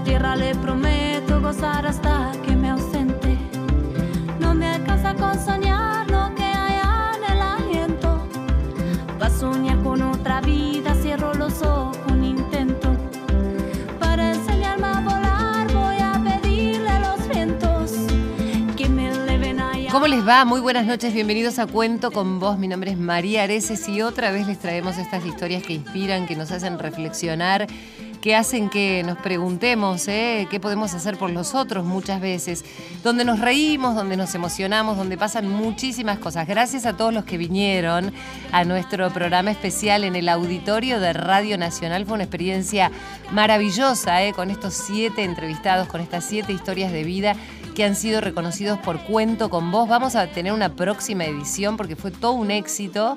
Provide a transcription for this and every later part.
A tierra le prometo gozar hasta que me ausente. No me alcanza con soñar lo que hay en el aliento. Va soñar con otra vida, cierro los ojos un intento. Para enseñarme a volar voy a pedirle a los vientos que me eleven allá. ¿Cómo les va? Muy buenas noches, bienvenidos a Cuento con Vos. Mi nombre es María Areces y otra vez les traemos estas historias que inspiran, que nos hacen reflexionar, que hacen que nos preguntemos ¿eh? qué podemos hacer por los otros muchas veces, donde nos reímos, donde nos emocionamos, donde pasan muchísimas cosas. Gracias a todos los que vinieron a nuestro programa especial en el auditorio de Radio Nacional. Fue una experiencia maravillosa ¿eh? con estos siete entrevistados, con estas siete historias de vida que han sido reconocidos por Cuento con Vos. Vamos a tener una próxima edición porque fue todo un éxito.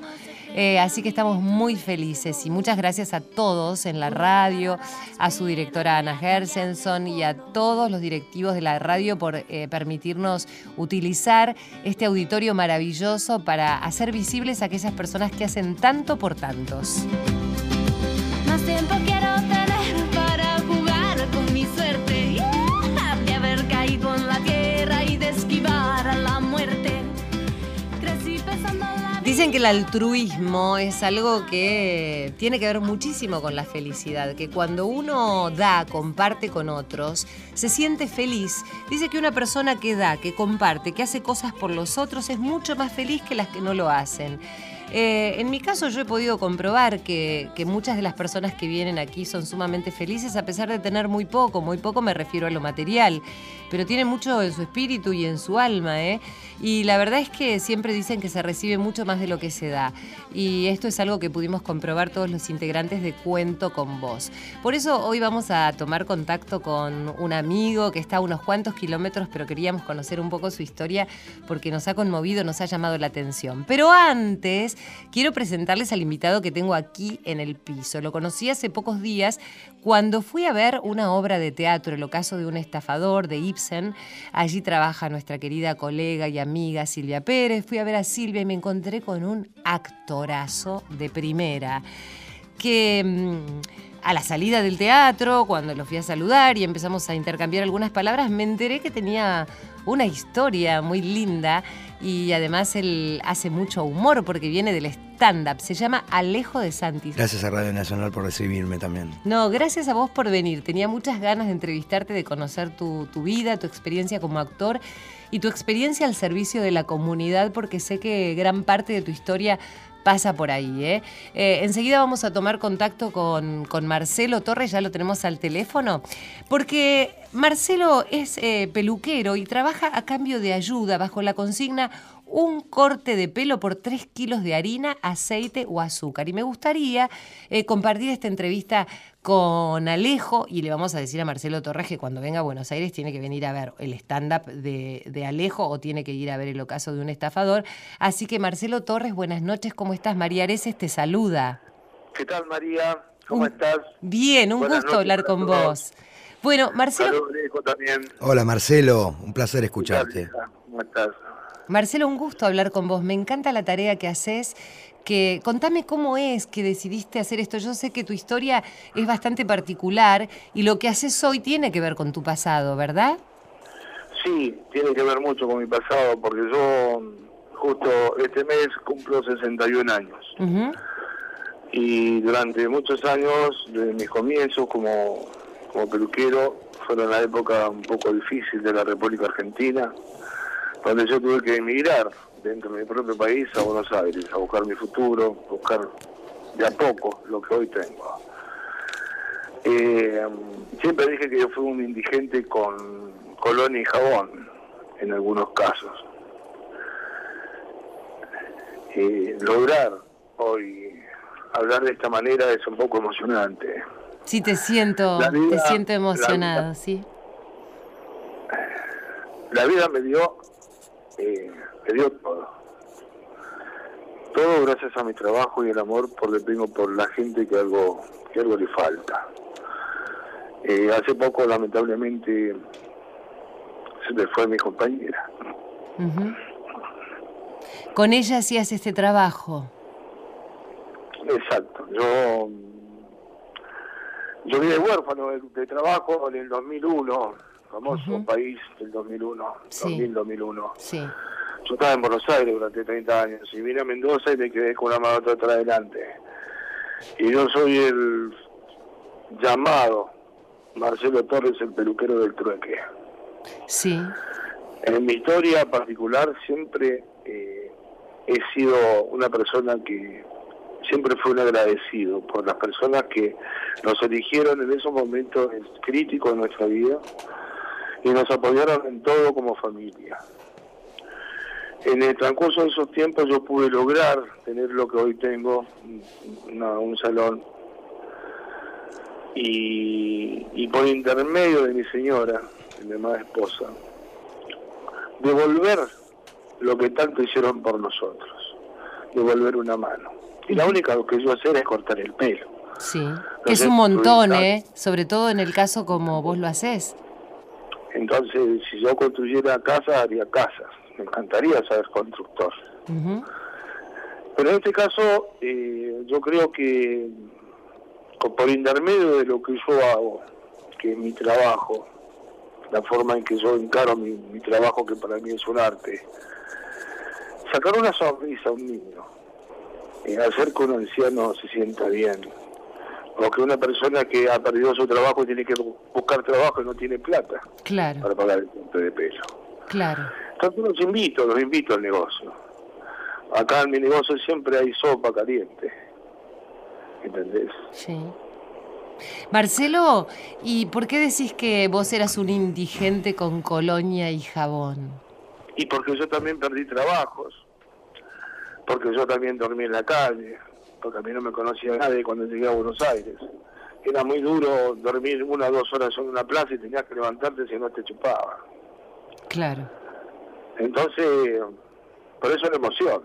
Eh, así que estamos muy felices y muchas gracias a todos en la radio, a su directora Ana Gersenson y a todos los directivos de la radio por eh, permitirnos utilizar este auditorio maravilloso para hacer visibles a aquellas personas que hacen tanto por tantos. Dicen que el altruismo es algo que tiene que ver muchísimo con la felicidad, que cuando uno da, comparte con otros, se siente feliz. Dice que una persona que da, que comparte, que hace cosas por los otros es mucho más feliz que las que no lo hacen. Eh, en mi caso yo he podido comprobar que, que muchas de las personas que vienen aquí son sumamente felices a pesar de tener muy poco, muy poco me refiero a lo material, pero tienen mucho en su espíritu y en su alma, ¿eh? Y la verdad es que siempre dicen que se recibe mucho más de lo que se da. Y esto es algo que pudimos comprobar todos los integrantes de Cuento con Vos. Por eso hoy vamos a tomar contacto con un amigo que está a unos cuantos kilómetros, pero queríamos conocer un poco su historia porque nos ha conmovido, nos ha llamado la atención. Pero antes, quiero presentarles al invitado que tengo aquí en el piso. Lo conocí hace pocos días cuando fui a ver una obra de teatro, el ocaso de un estafador de Ibsen. Allí trabaja nuestra querida colega y amiga Silvia Pérez. Fui a ver a Silvia y me encontré con un actorazo de primera que mm, a la salida del teatro, cuando lo fui a saludar y empezamos a intercambiar algunas palabras, me enteré que tenía una historia muy linda y además él hace mucho humor porque viene del stand-up. Se llama Alejo de Santis. Gracias a Radio Nacional por recibirme también. No, gracias a vos por venir. Tenía muchas ganas de entrevistarte, de conocer tu, tu vida, tu experiencia como actor y tu experiencia al servicio de la comunidad porque sé que gran parte de tu historia pasa por ahí. ¿eh? Eh, enseguida vamos a tomar contacto con, con, Marcelo Torres, ya lo tenemos al teléfono, porque Marcelo es eh, peluquero y trabaja a cambio de ayuda bajo la consigna un corte de pelo por 3 kilos de harina, aceite o azúcar. Y me gustaría eh, compartir esta entrevista con Alejo y le vamos a decir a Marcelo Torres que cuando venga a Buenos Aires tiene que venir a ver el stand-up de, de, Alejo o tiene que ir a ver el ocaso de un estafador. Así que Marcelo Torres, buenas noches, ¿cómo estás? María Areces te saluda. ¿Qué tal María? ¿Cómo un, estás? Bien, un buenas gusto hablar con vos. Bueno, Marcelo... Hola Marcelo, un placer escucharte. ¿Cómo estás? Marcelo, un gusto hablar con vos. Me encanta la tarea que haces. Que, contame cómo es que decidiste hacer esto. Yo sé que tu historia es bastante particular y lo que haces hoy tiene que ver con tu pasado, ¿verdad? Sí, tiene que ver mucho con mi pasado porque yo justo este mes cumplo 61 años. Uh -huh. Y durante muchos años, desde mis comienzos como, como peluquero, fueron la época un poco difícil de la República Argentina donde yo tuve que emigrar dentro de mi propio país a Buenos Aires, a buscar mi futuro, buscar de a poco lo que hoy tengo. Eh, siempre dije que yo fui un indigente con colonia y jabón, en algunos casos. Eh, lograr hoy hablar de esta manera es un poco emocionante. Sí, te siento, vida, te siento emocionado, vida, sí. La vida me dio eh, me dio todo. Todo gracias a mi trabajo y el amor porque tengo por la gente que algo, que algo le falta. Eh, hace poco, lamentablemente, se me fue mi compañera. Uh -huh. Con ella hacías este trabajo. Exacto. Yo Yo vine huérfano de, trabajo en el 2001, famoso país del 2001, Sí. 2000-2001. Sí. Yo estaba en Buenos Aires durante 30 años y vine a Mendoza y me quedé con una mano atrás adelante. Y yo soy el llamado Marcelo Torres, el peluquero del trueque. Sí. En mi historia particular siempre eh, he sido una persona que siempre fue un agradecido por las personas que nos eligieron en esos momentos críticos de nuestra vida y nos apoyaron en todo como familia. En el transcurso de esos tiempos yo pude lograr tener lo que hoy tengo, una- un salón, y, y por intermedio de mi señora, mi amada esposa, devolver lo que tanto hicieron por nosotros, devolver una mano. Y la única que yo hacer es cortar el pelo. Sí. Que es un montón, ¿eh? Sobre todo en el caso como vos lo haces. Entonces, si yo construyera casas, haría casas. Me encantaría ser constructor. Pero en este caso, eh, yo creo que por intermedio de lo que yo hago, que es mi trabajo, la forma en que yo encaro mi, mi trabajo, que para mí es un arte, sacar una sonrisa a un niño, eh, hacer que un anciano se sienta bien, o que una persona que ha perdido su trabajo y tiene que bu- buscar trabajo y no tiene plata Claro, para pagar el corte de pelo. claro. Entonces los invito, los invito al negocio. Acá en mi negocio siempre hay sopa caliente. ¿Entendés? Sí. Marcelo, ¿y por qué decís que vos eras un indigente con colonia y jabón? Y porque yo también perdí trabajos, porque yo también dormí en la calle, porque a mí no me conocía nadie cuando llegué a Buenos Aires. Era muy duro dormir una o dos horas en una plaza y tenías que levantarte si no te chupaba. Claro. Entonces, por eso la emoción.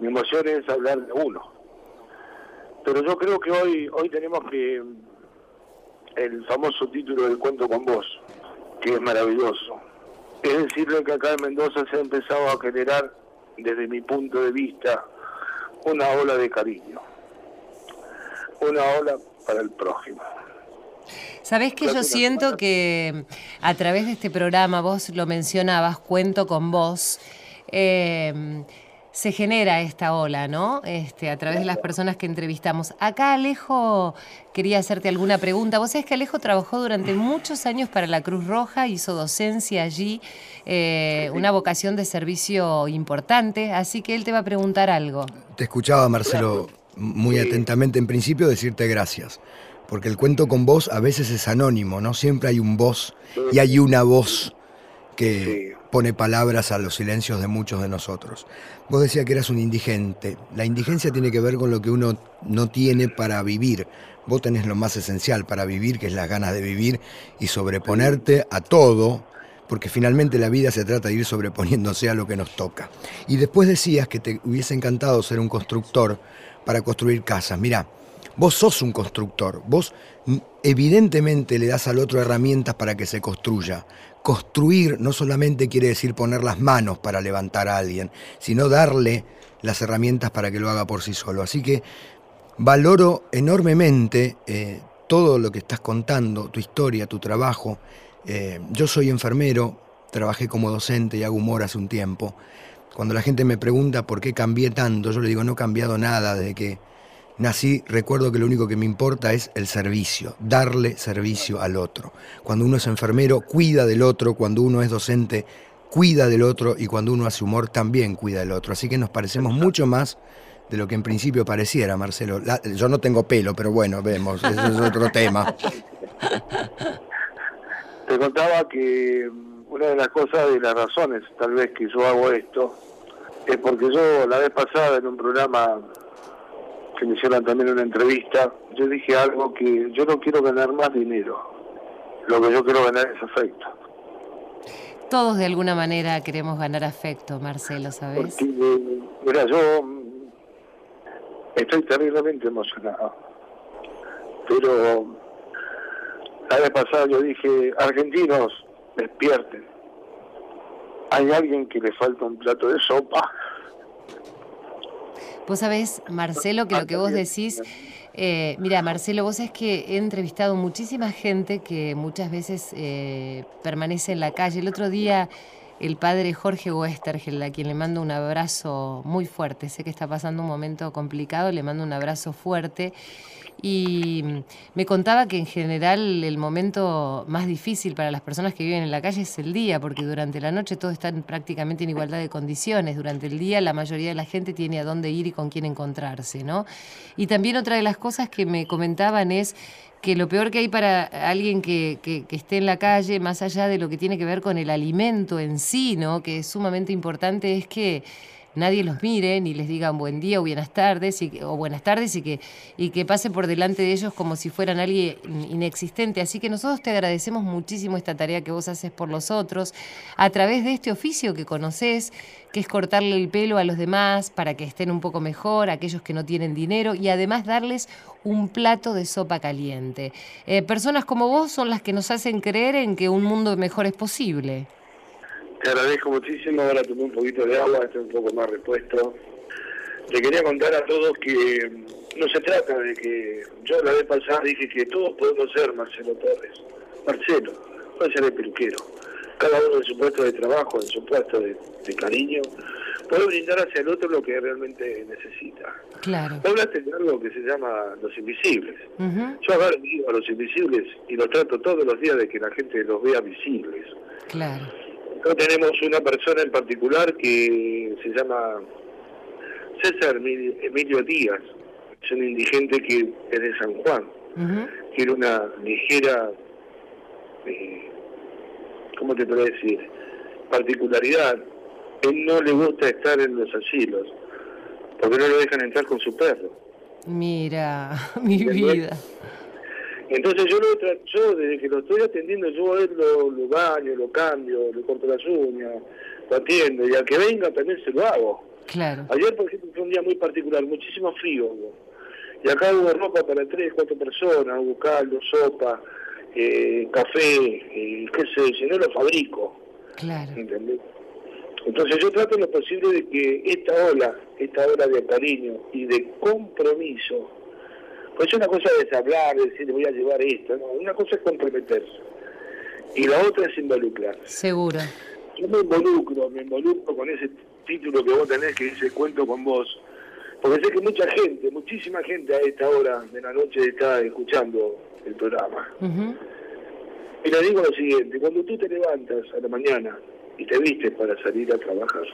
Mi emoción es hablar de uno. Pero yo creo que hoy hoy tenemos que el famoso título del cuento con vos, que es maravilloso. Es decirle que acá en Mendoza se ha empezado a generar, desde mi punto de vista, una ola de cariño. Una ola para el prójimo. Sabés que yo siento que a través de este programa, vos lo mencionabas, cuento con vos, eh, se genera esta ola, ¿no? Este, a través de las personas que entrevistamos. Acá Alejo quería hacerte alguna pregunta. Vos sabés que Alejo trabajó durante muchos años para la Cruz Roja, hizo docencia allí, eh, una vocación de servicio importante, así que él te va a preguntar algo. Te escuchaba, Marcelo, muy atentamente en principio decirte gracias. Porque el cuento con vos a veces es anónimo, ¿no? Siempre hay un voz y hay una voz que Sí. Pone palabras a los silencios de muchos de nosotros. Vos decías que eras un indigente. La indigencia tiene que ver con lo que uno no tiene para vivir. Vos tenés lo más esencial para vivir, que es las ganas de vivir y sobreponerte a todo, porque finalmente la vida se trata de ir sobreponiéndose a lo que nos toca. Y después decías que te hubiese encantado ser un constructor para construir casas. Mirá, vos sos un constructor, vos mm, evidentemente le das al otro herramientas para que se construya. Construir no solamente quiere decir poner las manos para levantar a alguien, sino darle las herramientas para que lo haga por sí solo. Así que valoro enormemente eh, todo lo que estás contando, tu historia, tu trabajo. Eh, yo soy enfermero, trabajé como docente y hago humor hace un tiempo. Cuando la gente me pregunta por qué cambié tanto, yo le digo, no he cambiado nada desde que nací. Recuerdo que lo único que me importa es el servicio, darle servicio al otro. Cuando uno es enfermero, cuida del otro. Cuando uno es docente, cuida del otro. Y cuando uno hace humor, también cuida del otro. Así que nos parecemos mucho más de lo que en principio pareciera, Marcelo. La- yo no tengo pelo, pero bueno, vemos, ese es otro tema. Te contaba que mm, una de las cosas, de las razones tal vez que yo hago esto, es porque yo la vez pasada en un programa que me hicieron también una entrevista, yo dije algo que yo no quiero ganar más dinero, lo que yo quiero ganar es afecto. Todos de alguna manera queremos ganar afecto, Marcelo, ¿sabes? Porque, eh, mira, yo estoy terriblemente emocionado, pero la vez pasada yo dije, argentinos, despierten. Hay alguien que le falta un plato de sopa. Vos sabés, Marcelo, que lo que vos decís Eh, mira, Marcelo, vos sabés que he entrevistado muchísima gente que muchas veces eh, permanece en la calle. El otro día el padre Jorge Westergel, a quien le mando un abrazo muy fuerte, sé que está pasando un momento complicado, le mando un abrazo fuerte y me contaba que en general el momento más difícil para las personas que viven en la calle es el día, porque durante la noche todos están prácticamente en igualdad de condiciones. Durante el día la mayoría de la gente tiene a dónde ir y con quién encontrarse, ¿no? Y también otra de las cosas que me comentaban es que lo peor que hay para alguien que, que, que, esté en la calle, más allá de lo que tiene que ver con el alimento en sí, ¿no? que es sumamente importante, es que nadie los mire ni les digan buen día o buenas tardes y, o buenas tardes y que, y que pase por delante de ellos como si fueran alguien inexistente. Así que nosotros te agradecemos muchísimo esta tarea que vos haces por los otros a través de este oficio que conoces, que es cortarle el pelo a los demás para que estén un poco mejor, aquellos que no tienen dinero y además darles un plato de sopa caliente. Eh, personas como vos son las que nos hacen creer en que un mundo mejor es posible. Te agradezco muchísimo, ahora tomé un poquito de agua, estoy un poco más repuesto. Te quería contar a todos que no se trata de que yo la vez pasada dije que todos podemos ser Marcelo Torres. Marcelo, puede ser el peluquero. Cada uno en su puesto de trabajo, en su puesto de, cariño, puede brindar hacia el otro lo que realmente necesita. Claro. Hablaste de algo que se llama los invisibles. Yo ahora digo a los invisibles y los trato todos los días de que la gente los vea visibles. Claro tenemos una persona en particular que se llama César Emilio Díaz, es un indigente que es de San Juan, tiene una ligera, eh, ¿cómo te puedo decir?, particularidad. Él no le gusta estar en los asilos, porque no lo dejan entrar con su perro. Mira, mi vida. Entonces yo, lo, yo desde que lo estoy atendiendo, yo a él lo, baño, lo cambio, le corto las uñas, lo atiendo, y al que venga también se lo hago. Claro. Ayer, por ejemplo, fue un día muy particular, muchísimo frío Y acá hubo ropa para tres, cuatro personas, hubo caldo, sopa, eh, café, eh, qué sé yo, no lo fabrico. Claro. ¿Entendés? Entonces yo trato lo posible de que esta ola, esta ola de cariño y de compromiso, pues una cosa es hablar, decir, voy a llevar esto, no, una cosa es comprometerse. Y la otra es involucrar. Seguro. Yo me involucro, me involucro con ese título que vos tenés que dice Cuento con vos, porque sé que mucha gente, muchísima gente a esta hora de la noche está escuchando el programa. Y le digo lo siguiente, cuando tú te levantas a la mañana y te vistes para salir a trabajar,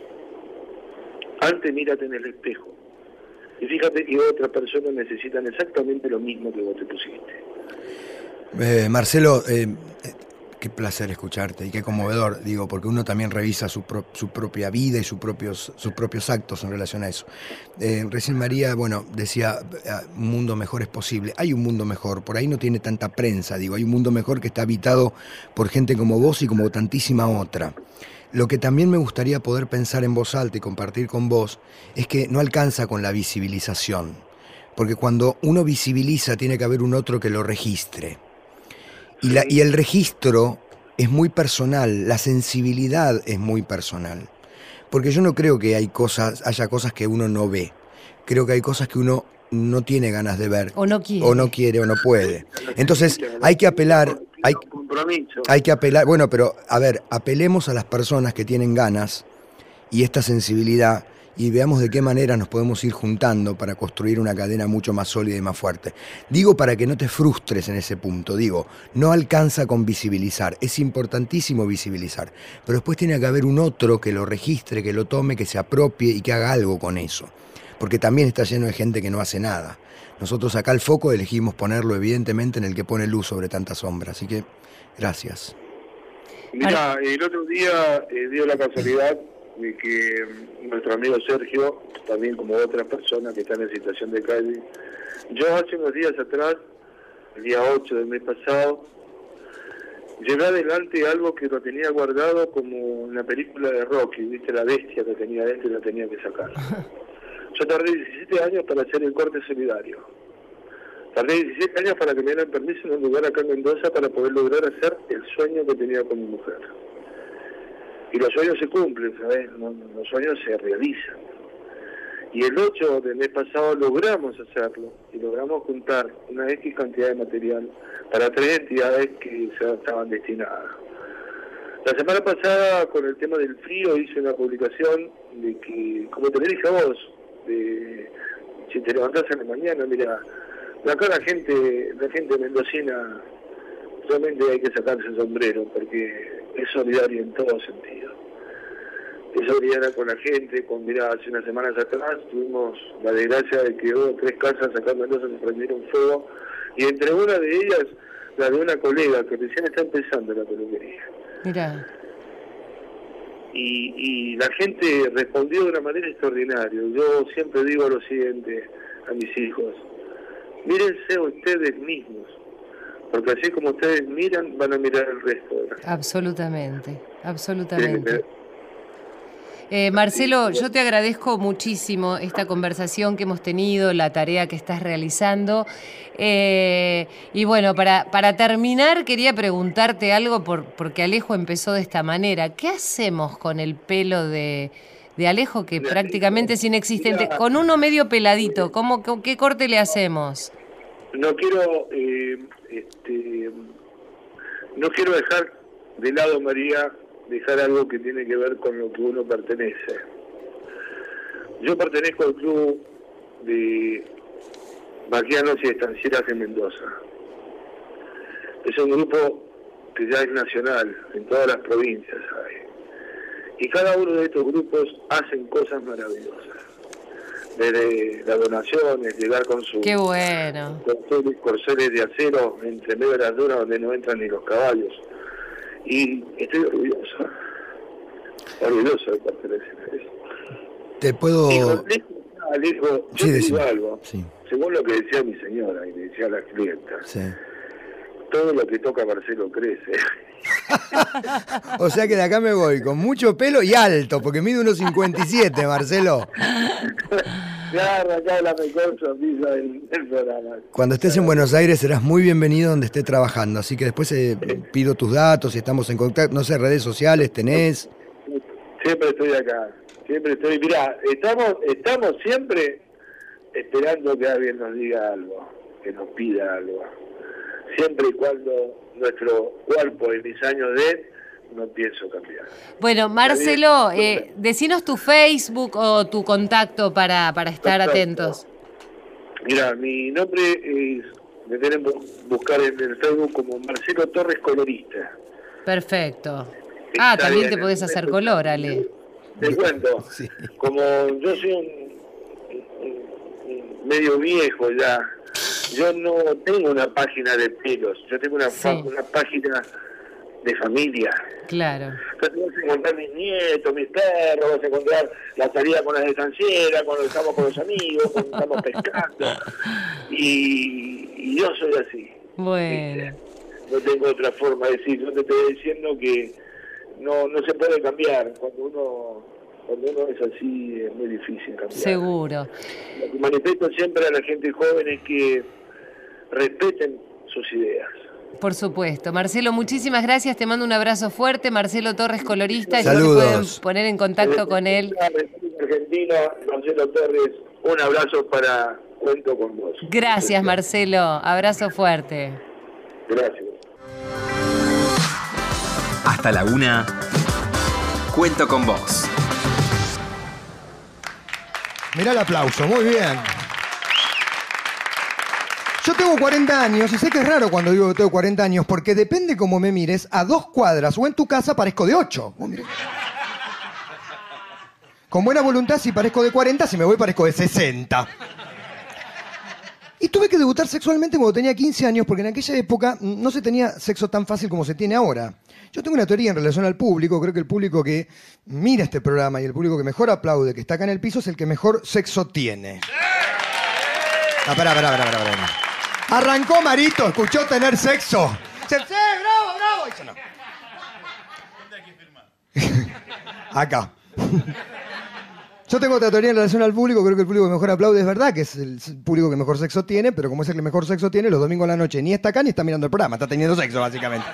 antes mírate en el espejo y fíjate que otras personas necesitan exactamente lo mismo que vos te pusiste. Eh, Marcelo, eh, eh, qué placer escucharte y qué conmovedor, digo, porque uno también revisa su, su propia vida y sus propios, sus propios actos en relación a eso. recién María, bueno, decía, un mundo mejor es posible. Hay un mundo mejor, por ahí no tiene tanta prensa, digo, hay un mundo mejor que está habitado por gente como vos y como tantísima otra. Lo que también me gustaría poder pensar en voz alta y compartir con vos es que no alcanza con la visibilización, porque cuando uno visibiliza tiene que haber un otro que lo registre. Y, la, y el registro es muy personal, la sensibilidad es muy personal, porque yo no creo que hay cosas, haya cosas que uno no ve, creo que hay cosas que uno no tiene ganas de ver. O no quiere. O no quiere o no puede. Entonces hay que apelar hay, hay que apelar, bueno, pero a ver, apelemos a las personas que tienen ganas y esta sensibilidad y veamos de qué manera nos podemos ir juntando para construir una cadena mucho más sólida y más fuerte. Digo para que no te frustres en ese punto, digo, no alcanza con visibilizar, es importantísimo visibilizar, pero después tiene que haber un otro que lo registre, que lo tome, que se apropie y que haga algo con eso, porque también está lleno de gente que no hace nada. Nosotros acá el foco elegimos ponerlo evidentemente en el que pone luz sobre tanta sombra, así que gracias. Mira, el otro día eh, dio la casualidad de que nuestro amigo Sergio, también como otras personas que están en situación de calle, yo hace unos días atrás, el día 8 del mes pasado, llevé adelante algo que lo tenía guardado como en la película de Rocky, viste la bestia que tenía adentro y la tenía que sacar. Yo tardé 17 años para hacer el corte solidario. Tardé 17 años para que me dieran permiso en un lugar acá en Mendoza para poder lograr hacer el sueño que tenía con mi mujer. Y los sueños se cumplen, ¿sabes? Los sueños se realizan. Y el 8 del mes pasado logramos hacerlo y logramos juntar una X cantidad de material para tres entidades que se estaban destinadas. La semana pasada, con el tema del frío, hice una publicación de que, como te dije a vos, de, si te levantás en la mañana, mira, acá la gente, la gente mendocina, realmente hay que sacarse el sombrero, porque es solidario en todo sentido. Es solidaria con la gente, con, mira, hace unas semanas atrás tuvimos la desgracia de que hubo tres casas acá en Mendoza se prendieron fuego, y entre una de ellas, la de una colega que recién está empezando la peluquería. Mira. Y, y la gente respondió de una manera extraordinaria. Yo siempre digo lo siguiente a mis hijos, mírense ustedes mismos, porque así como ustedes miran, van a mirar el resto. De la gente. Absolutamente, absolutamente. Eh, Marcelo, yo te agradezco muchísimo esta conversación que hemos tenido, la tarea que estás realizando. Eh, y bueno, para, para terminar, quería preguntarte algo, por, porque Alejo empezó de esta manera. ¿Qué hacemos con el pelo de, de Alejo, que prácticamente es inexistente? Con uno medio peladito, ¿cómo, ¿qué corte le hacemos? No quiero, eh, este, no quiero dejar de lado, María, dejar algo que tiene que ver con lo que uno pertenece. Yo pertenezco al club de vaquianos y estancieras en Mendoza. Es un grupo que ya es nacional, en todas las provincias hay. Y cada uno de estos grupos hacen cosas maravillosas. Desde las donaciones, llegar con sus Qué bueno. corceles de acero entre medio de las dunas donde no entran ni los caballos y estoy orgulloso, orgulloso de pertenecer a eso. Te puedo... Y Alejo, yo Sí, te digo algo, Sí. según lo que decía mi señora y le decía a la clienta, Sí. todo lo que toca Marcelo crece. O sea que de acá me voy con mucho pelo y alto, porque mide unos 57, Marcelo. ya arrancaba la mejor sonrisa del, del programa. Cuando estés en Buenos Aires serás muy bienvenido donde esté trabajando. Así que después eh, pido tus datos y estamos en contacto. No sé, redes sociales tenés. Siempre estoy acá, siempre estoy. Mirá, estamos, estamos siempre esperando que alguien nos diga algo, que nos pida algo. Siempre y cuando nuestro cuerpo en mis años de no pienso cambiar. Bueno, Marcelo, eh, decinos tu Facebook o tu contacto para, para estar Perfecto. atentos. Mira, mi nombre es, me tienen que buscar en el Facebook como Marcelo Torres Colorista. Perfecto. Ah, Está también bien, te podés hacer color, Ale. Te cuento, Sí. como yo soy un, medio viejo ya, yo no tengo una página de pelos, yo tengo una, Sí. una página de familia. Claro. Entonces vas a encontrar mis nietos, mis perros, vas a encontrar la salida con las estancieras, cuando estamos con los amigos, cuando estamos pescando. Y, y yo soy así. Bueno. no tengo otra forma de decir. Yo te estoy diciendo que no, no se puede cambiar. Cuando uno cuando uno es así es muy difícil cambiar. Seguro. Lo que manifiesto siempre a la gente joven es que respeten sus ideas. Por supuesto. Marcelo, muchísimas gracias. Te mando un abrazo fuerte. Marcelo Torres, colorista. y Saludos. se pueden poner en contacto con él. Argentina, Marcelo Torres, un abrazo para Cuento con vos. Gracias, Marcelo. Abrazo fuerte. Gracias. Hasta la una. Cuento con vos. Mirá el aplauso, muy bien. Yo tengo 40 años y sé que es raro cuando digo que tengo 40 años porque depende cómo me mires, a dos cuadras o en tu casa parezco de 8. Con buena voluntad, si parezco de 40, si me voy parezco de 60. Y tuve que debutar sexualmente cuando tenía 15 años porque en aquella época no se tenía sexo tan fácil como se tiene ahora. Yo tengo una teoría en relación al público, creo que el público que mira este programa y el público que mejor aplaude, que está acá en el piso, es el que mejor sexo tiene. Ah, pará, pará, pará, pará, pará. Arrancó Marito, escuchó tener sexo. Se, sí, bravo, bravo. Dice, no. Acá. Yo tengo otra teoría en relación al público, creo que el público que mejor aplaude es verdad, que es el público que mejor sexo tiene, pero como es el que mejor sexo tiene, los domingos a la noche ni está acá ni está mirando el programa, está teniendo sexo básicamente.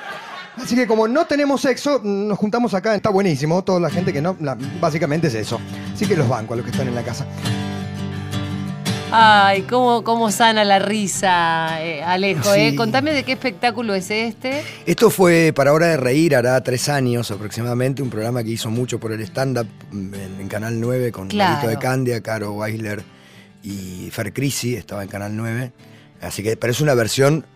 Así que como no tenemos sexo, nos juntamos acá, está buenísimo, toda la gente que no, la- básicamente es eso. Así que los banco a los que están en la casa. Ay, cómo, cómo sana la risa, eh, Alejo. ¿eh? Sí. Contame de qué espectáculo es este. Esto fue para Hora de Reír, hará tres años aproximadamente, un programa que hizo mucho por el stand-up en, en Canal 9 con Claro. Marito de Candia, Caro Weisler y Fer Crisi, estaba en Canal 9. Así que, pero es una versión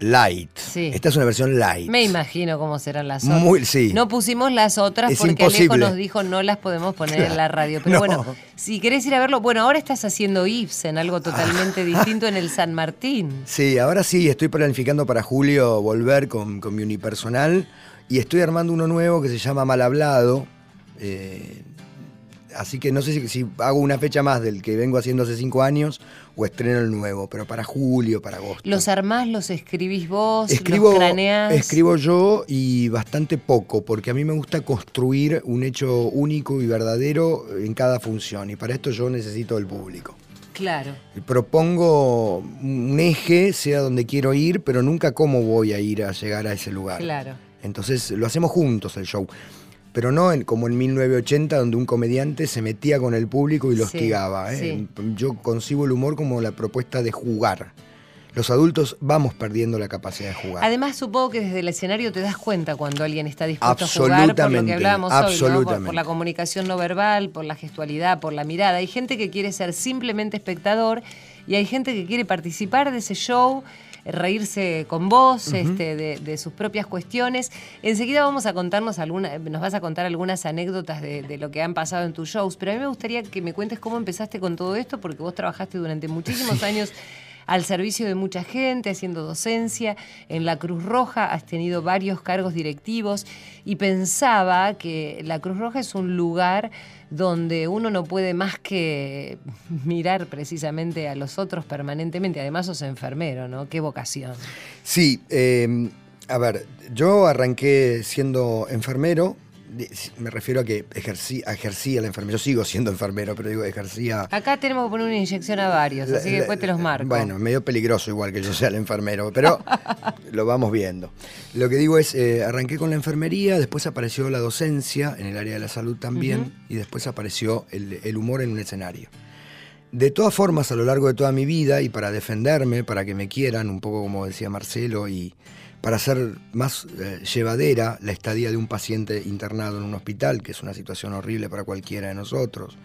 light. Sí. Esta es una versión light. Me imagino cómo serán las otras. Muy- sí. No pusimos las otras Es porque Alejo imposible. nos dijo no las podemos poner en la radio. Pero No. bueno, si querés ir a verlo, bueno, ahora estás haciendo Ibsen, algo totalmente distinto en el San Martín. Sí, ahora sí, estoy planificando para julio volver con, con mi unipersonal y estoy armando uno nuevo que se llama Mal Hablado. eh, así que no sé si, si hago una fecha más del que vengo haciendo hace cinco años o estreno el nuevo, pero para julio, para agosto. ¿Los armás, los escribís vos, escribo, los craneás? escribo yo y bastante poco, porque a mí me gusta construir un hecho único y verdadero en cada función, y para esto yo necesito el público. Claro. Propongo un eje, sea donde quiero ir, pero nunca cómo voy a ir a llegar a ese lugar. Claro. Entonces lo hacemos juntos el show. Pero no en- como en 1980, donde un comediante se metía con el público y lo Sí, hostigaba. ¿eh? sí. Yo concibo el humor como la propuesta de jugar. Los adultos vamos perdiendo la capacidad de jugar. Además, supongo que desde el escenario te das cuenta cuando alguien está dispuesto a jugar por lo que hablábamos hoy, ¿no? Por, absolutamente. por la comunicación no verbal, por la gestualidad, por la mirada. Hay gente que quiere ser simplemente espectador y hay gente que quiere participar de ese show, reírse con vos, este, de, de sus propias cuestiones. Enseguida vamos a contarnos alguna, nos vas a contar algunas anécdotas de, de lo que han pasado en tus shows, pero a mí me gustaría que me cuentes cómo empezaste con todo esto, porque vos trabajaste durante muchísimos años al servicio de mucha gente, haciendo docencia. En la Cruz Roja has tenido varios cargos directivos y pensaba que la Cruz Roja es un lugar donde uno no puede más que mirar precisamente a los otros permanentemente. Además sos enfermero, ¿no? Qué vocación. Sí, eh, a ver, yo arranqué siendo enfermero. Me refiero a que ejercí, ejercía la enfermera. Yo sigo siendo enfermero, pero digo, ejercía. Acá tenemos que poner una inyección a varios, así que después te los marco. Bueno, medio peligroso igual que yo sea el enfermero, pero lo vamos viendo. Lo que digo es, eh, arranqué con la enfermería, después apareció la docencia en el área de la salud también, y después apareció el, el humor en un escenario. De todas formas, a lo largo de toda mi vida, y para defenderme, para que me quieran, un poco como decía Marcelo, y para hacer más eh, llevadera la estadía de un paciente internado en un hospital, que es una situación horrible para cualquiera de nosotros,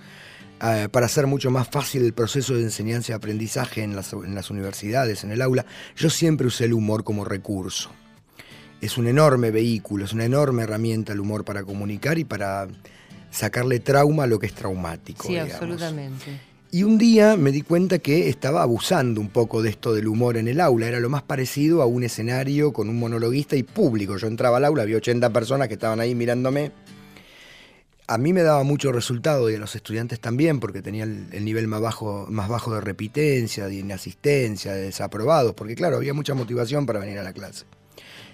eh, para hacer mucho más fácil el proceso de enseñanza y aprendizaje en las, en las universidades, en el aula, yo siempre usé el humor como recurso. Es un enorme vehículo, es una enorme herramienta el humor para comunicar y para sacarle trauma a lo que es traumático. sí, digamos. absolutamente. Y un día me di cuenta que estaba abusando un poco de esto del humor en el aula. Era lo más parecido a un escenario con un monologuista y público. Yo entraba al aula, había 80 personas que estaban ahí mirándome. A mí me daba mucho resultado y a los estudiantes también, porque tenía el, el nivel más bajo, más bajo de repitencia, de inasistencia, de desaprobados, porque claro, había mucha motivación para venir a la clase.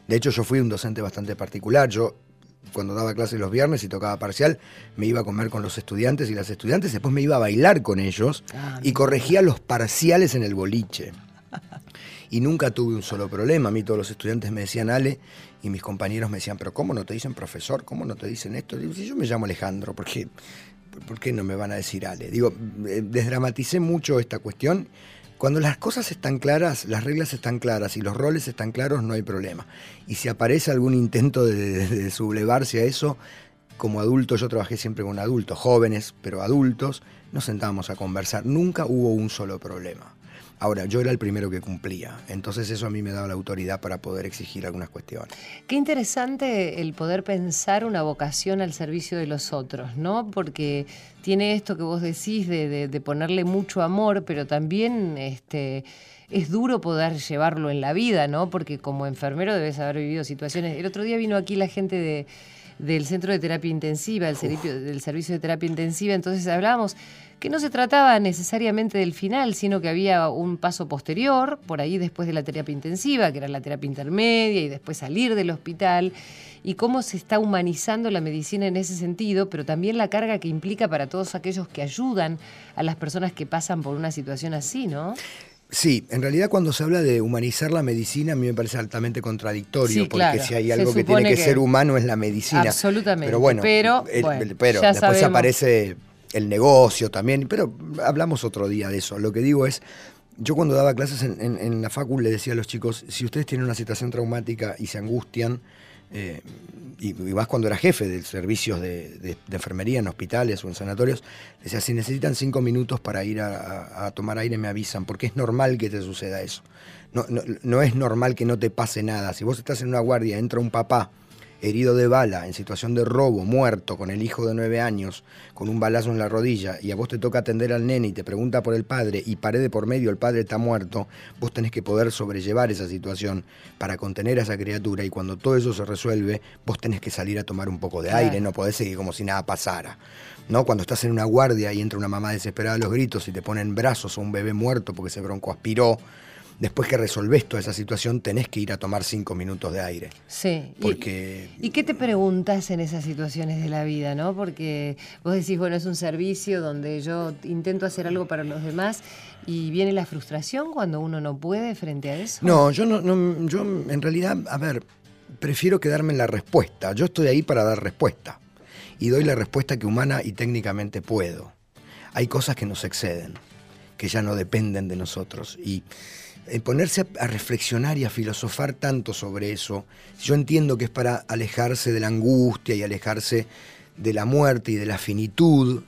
De hecho, yo fui un docente bastante particular. Yo, cuando daba clases los viernes y tocaba parcial, me iba a comer con los estudiantes y las estudiantes, después me iba a bailar con ellos Ah, y corregía los parciales en el boliche. Y nunca tuve un solo problema. A mí todos los estudiantes me decían Ale y mis compañeros me decían, pero ¿cómo no te dicen profesor? ¿Cómo no te dicen esto? Digo, si yo me llamo Alejandro, ¿por qué, ¿por qué no me van a decir Ale? Digo, eh, desdramaticé mucho esta cuestión. Cuando las cosas están claras, las reglas están claras y los roles están claros, no hay problema. Y si aparece algún intento de, sublevarse a eso, como adulto, yo trabajé siempre con adultos, jóvenes, pero adultos, nos sentábamos a conversar. Nunca hubo un solo problema. Ahora, yo era el primero que cumplía, entonces eso a mí me daba la autoridad para poder exigir algunas cuestiones. Qué interesante el poder pensar una vocación al servicio de los otros, ¿no? Porque tiene esto que vos decís de, de- de ponerle mucho amor, pero también este, es duro poder llevarlo en la vida, ¿no? Porque como enfermero debes haber vivido situaciones. El otro día vino aquí la gente de, del centro de terapia intensiva, servicio, del servicio de terapia intensiva, entonces hablábamos que no se trataba necesariamente del final, sino que había un paso posterior, por ahí después de la terapia intensiva, que era la terapia intermedia, y después salir del hospital, y cómo se está humanizando la medicina en ese sentido, pero también la carga que implica para todos aquellos que ayudan a las personas que pasan por una situación así, ¿no? Sí, en realidad cuando se habla de humanizar la medicina a mí me parece altamente contradictorio, Sí, porque claro. si hay algo que tiene que, que- ser humano es la medicina. Absolutamente, Pero bueno, pero, bueno, pero después sabemos. aparece el negocio también, pero hablamos otro día de eso. Lo que digo es, yo cuando daba clases en, la facu le decía a los chicos, si ustedes tienen una situación traumática y se angustian, eh, y, más cuando era jefe de servicios de, enfermería en hospitales o en sanatorios, decía, si necesitan cinco minutos para ir a, tomar aire me avisan, porque es normal que te suceda eso. No, no es normal que no te pase nada. Si vos estás en una guardia, entra un papá, herido de bala, en situación de robo, muerto, con el hijo de nueve años, con un balazo en la rodilla, y a vos te toca atender al nene y te pregunta por el padre, y pared de por medio el padre está muerto, vos tenés que poder sobrellevar esa situación para contener a esa criatura, y cuando todo eso se resuelve, vos tenés que salir a tomar un poco de aire, no podés seguir como si nada pasara. ¿No? Cuando estás en una guardia y entra una mamá desesperada a los gritos y te ponen brazos a un bebé muerto porque se broncoaspiró, después que resolvés toda esa situación, tenés que ir a tomar cinco minutos de aire. Sí. Porque... ¿Y, qué te preguntas en esas situaciones de la vida, no? Porque vos decís, bueno, es un servicio donde yo intento hacer algo para los demás y viene la frustración cuando uno no puede frente a eso. No, yo no, no yo en realidad, a ver, prefiero quedarme en la respuesta. Yo estoy ahí para dar respuesta. Y doy la respuesta que humana y técnicamente puedo. Hay cosas que nos exceden, que ya no dependen de nosotros. Y ponerse a, reflexionar y a filosofar tanto sobre eso, yo entiendo que es para alejarse de la angustia y alejarse de la muerte y de la finitud,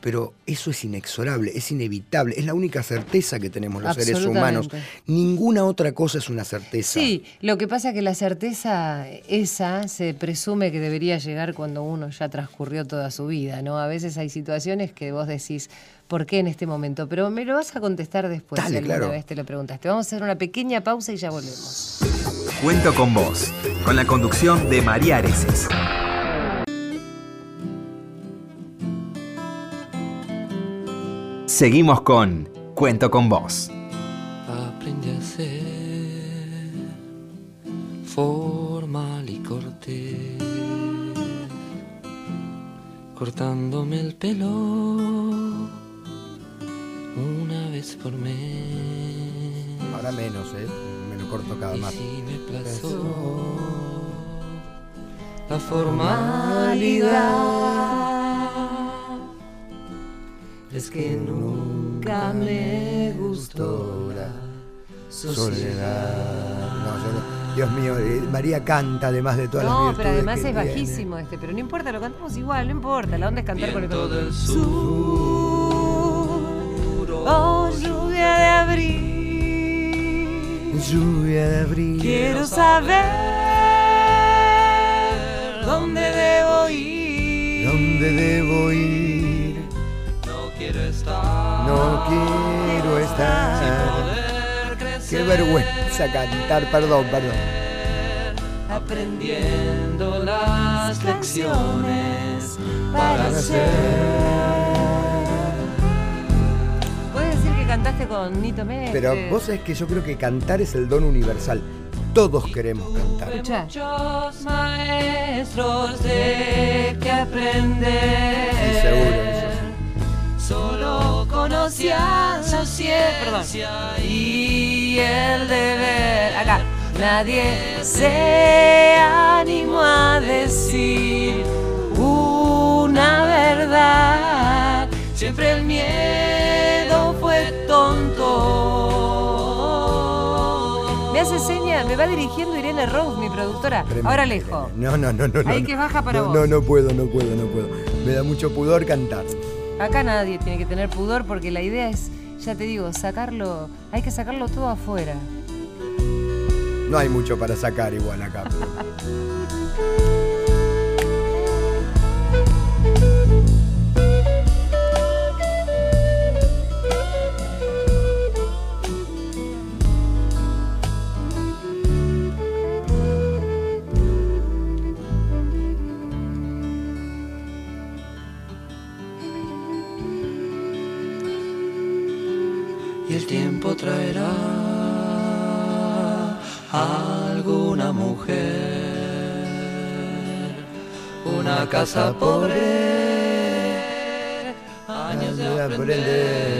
pero eso es inexorable, es inevitable, es la única certeza que tenemos los seres humanos. Ninguna otra cosa es una certeza. Sí, lo que pasa es que la certeza esa se presume que debería llegar cuando uno ya transcurrió toda su vida, ¿no? A veces hay situaciones que vos decís, por qué en este momento, pero me lo vas a contestar después si alguna vez te lo preguntaste. Vamos a hacer una pequeña pausa y ya volvemos. Cuento con vos, con la conducción de María Areces. Seguimos con Cuento con vos. Aprendí a ser formal y cortés, cortándome el pelo una vez por mes. Ahora menos, ¿eh? Me lo corto cada más. Si me plazó la formalidad. Es que nunca me gustó la soledad. No, yo no. Dios mío, eh, María canta además de todas las No, pero además es bajísimo este, pero no importa, lo cantamos igual, no importa, la onda es cantar con el sur Oh, lluvia de abril. Lluvia de abril. Quiero saber dónde debo ir. ¿Dónde debo ir? No quiero estar. No quiero estar. Qué vergüenza cantar, perdón, perdón. Aprendiendo las lecciones para ser cantaste con Nito Mestre. Pero vos sabés que yo creo que cantar es el don universal. Todos queremos cantar. Escucha. Muchos maestros de que aprender. Sí, seguro, Solo conocía la ciencia y el deber. Acá. Nadie se animó a decir una verdad. Siempre el miedo Me hace seña, me va dirigiendo Irene Rose, mi productora. Ahora lejos. No, no, no, no. Ahí que baja para no, vos. No, no puedo, no puedo, no puedo. Me da mucho pudor cantar. Acá nadie tiene que tener pudor porque la idea es, ya te digo, sacarlo, hay que sacarlo todo afuera. No hay mucho para sacar igual acá. traerá casa pobre, años de aprender.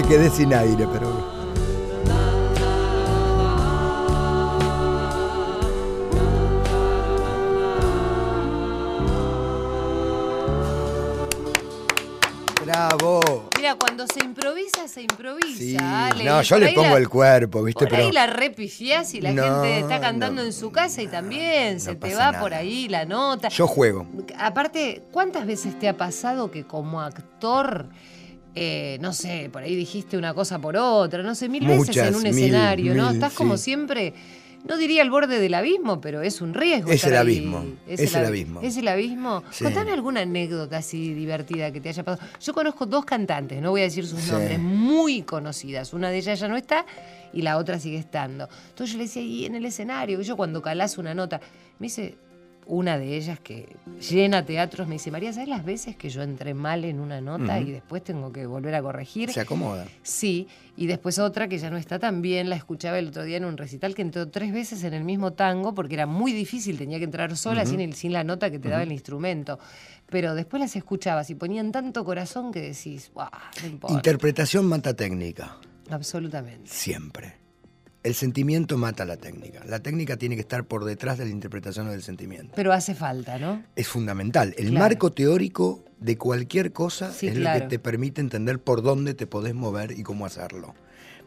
Me quedé sin aire, pero. Bravo. Mira, cuando se improvisa, se improvisa. Sí. Ale. No, yo Por le pongo la- el cuerpo, ¿viste? Por ahí la repifiás y la No, gente está cantando no. en su casa y también se te va nada. por ahí la nota. yo juego. Aparte, ¿cuántas veces te ha pasado que como actor, eh, no sé, por ahí dijiste una cosa por otra, no sé, mil veces en un mil, escenario, ¿no? mil, Estás como sí. siempre, no diría al borde del abismo, pero es un riesgo. Es el ahí. abismo, es el ab- abismo. Es el abismo. Sí. Contame alguna anécdota así divertida que te haya pasado. Yo conozco dos cantantes, no voy a decir sus Sí. nombres, muy conocidas. Una de ellas ya no está y la otra sigue estando. Entonces yo le decía, y en el escenario, yo cuando calás una nota, me dice, una de ellas que llena teatros, me dice, María, ¿sabes las veces que yo entré mal en una nota y después tengo que volver a corregir? Se acomoda. Sí, y después otra que ya no está tan bien, la escuchaba el otro día en un recital que entró tres veces en el mismo tango porque era muy difícil, tenía que entrar sola sin, el- sin la nota que te daba el instrumento. Pero después las escuchabas y ponían tanto corazón que decís, ¡guau! No importa. Interpretación mata técnica. Absolutamente. Siempre. El sentimiento mata la técnica. La técnica tiene que estar por detrás de la interpretación o del sentimiento. Pero hace falta, ¿no? Es fundamental. El Claro. marco teórico de cualquier cosa Sí, es lo que te permite entender por dónde te podés mover y cómo hacerlo.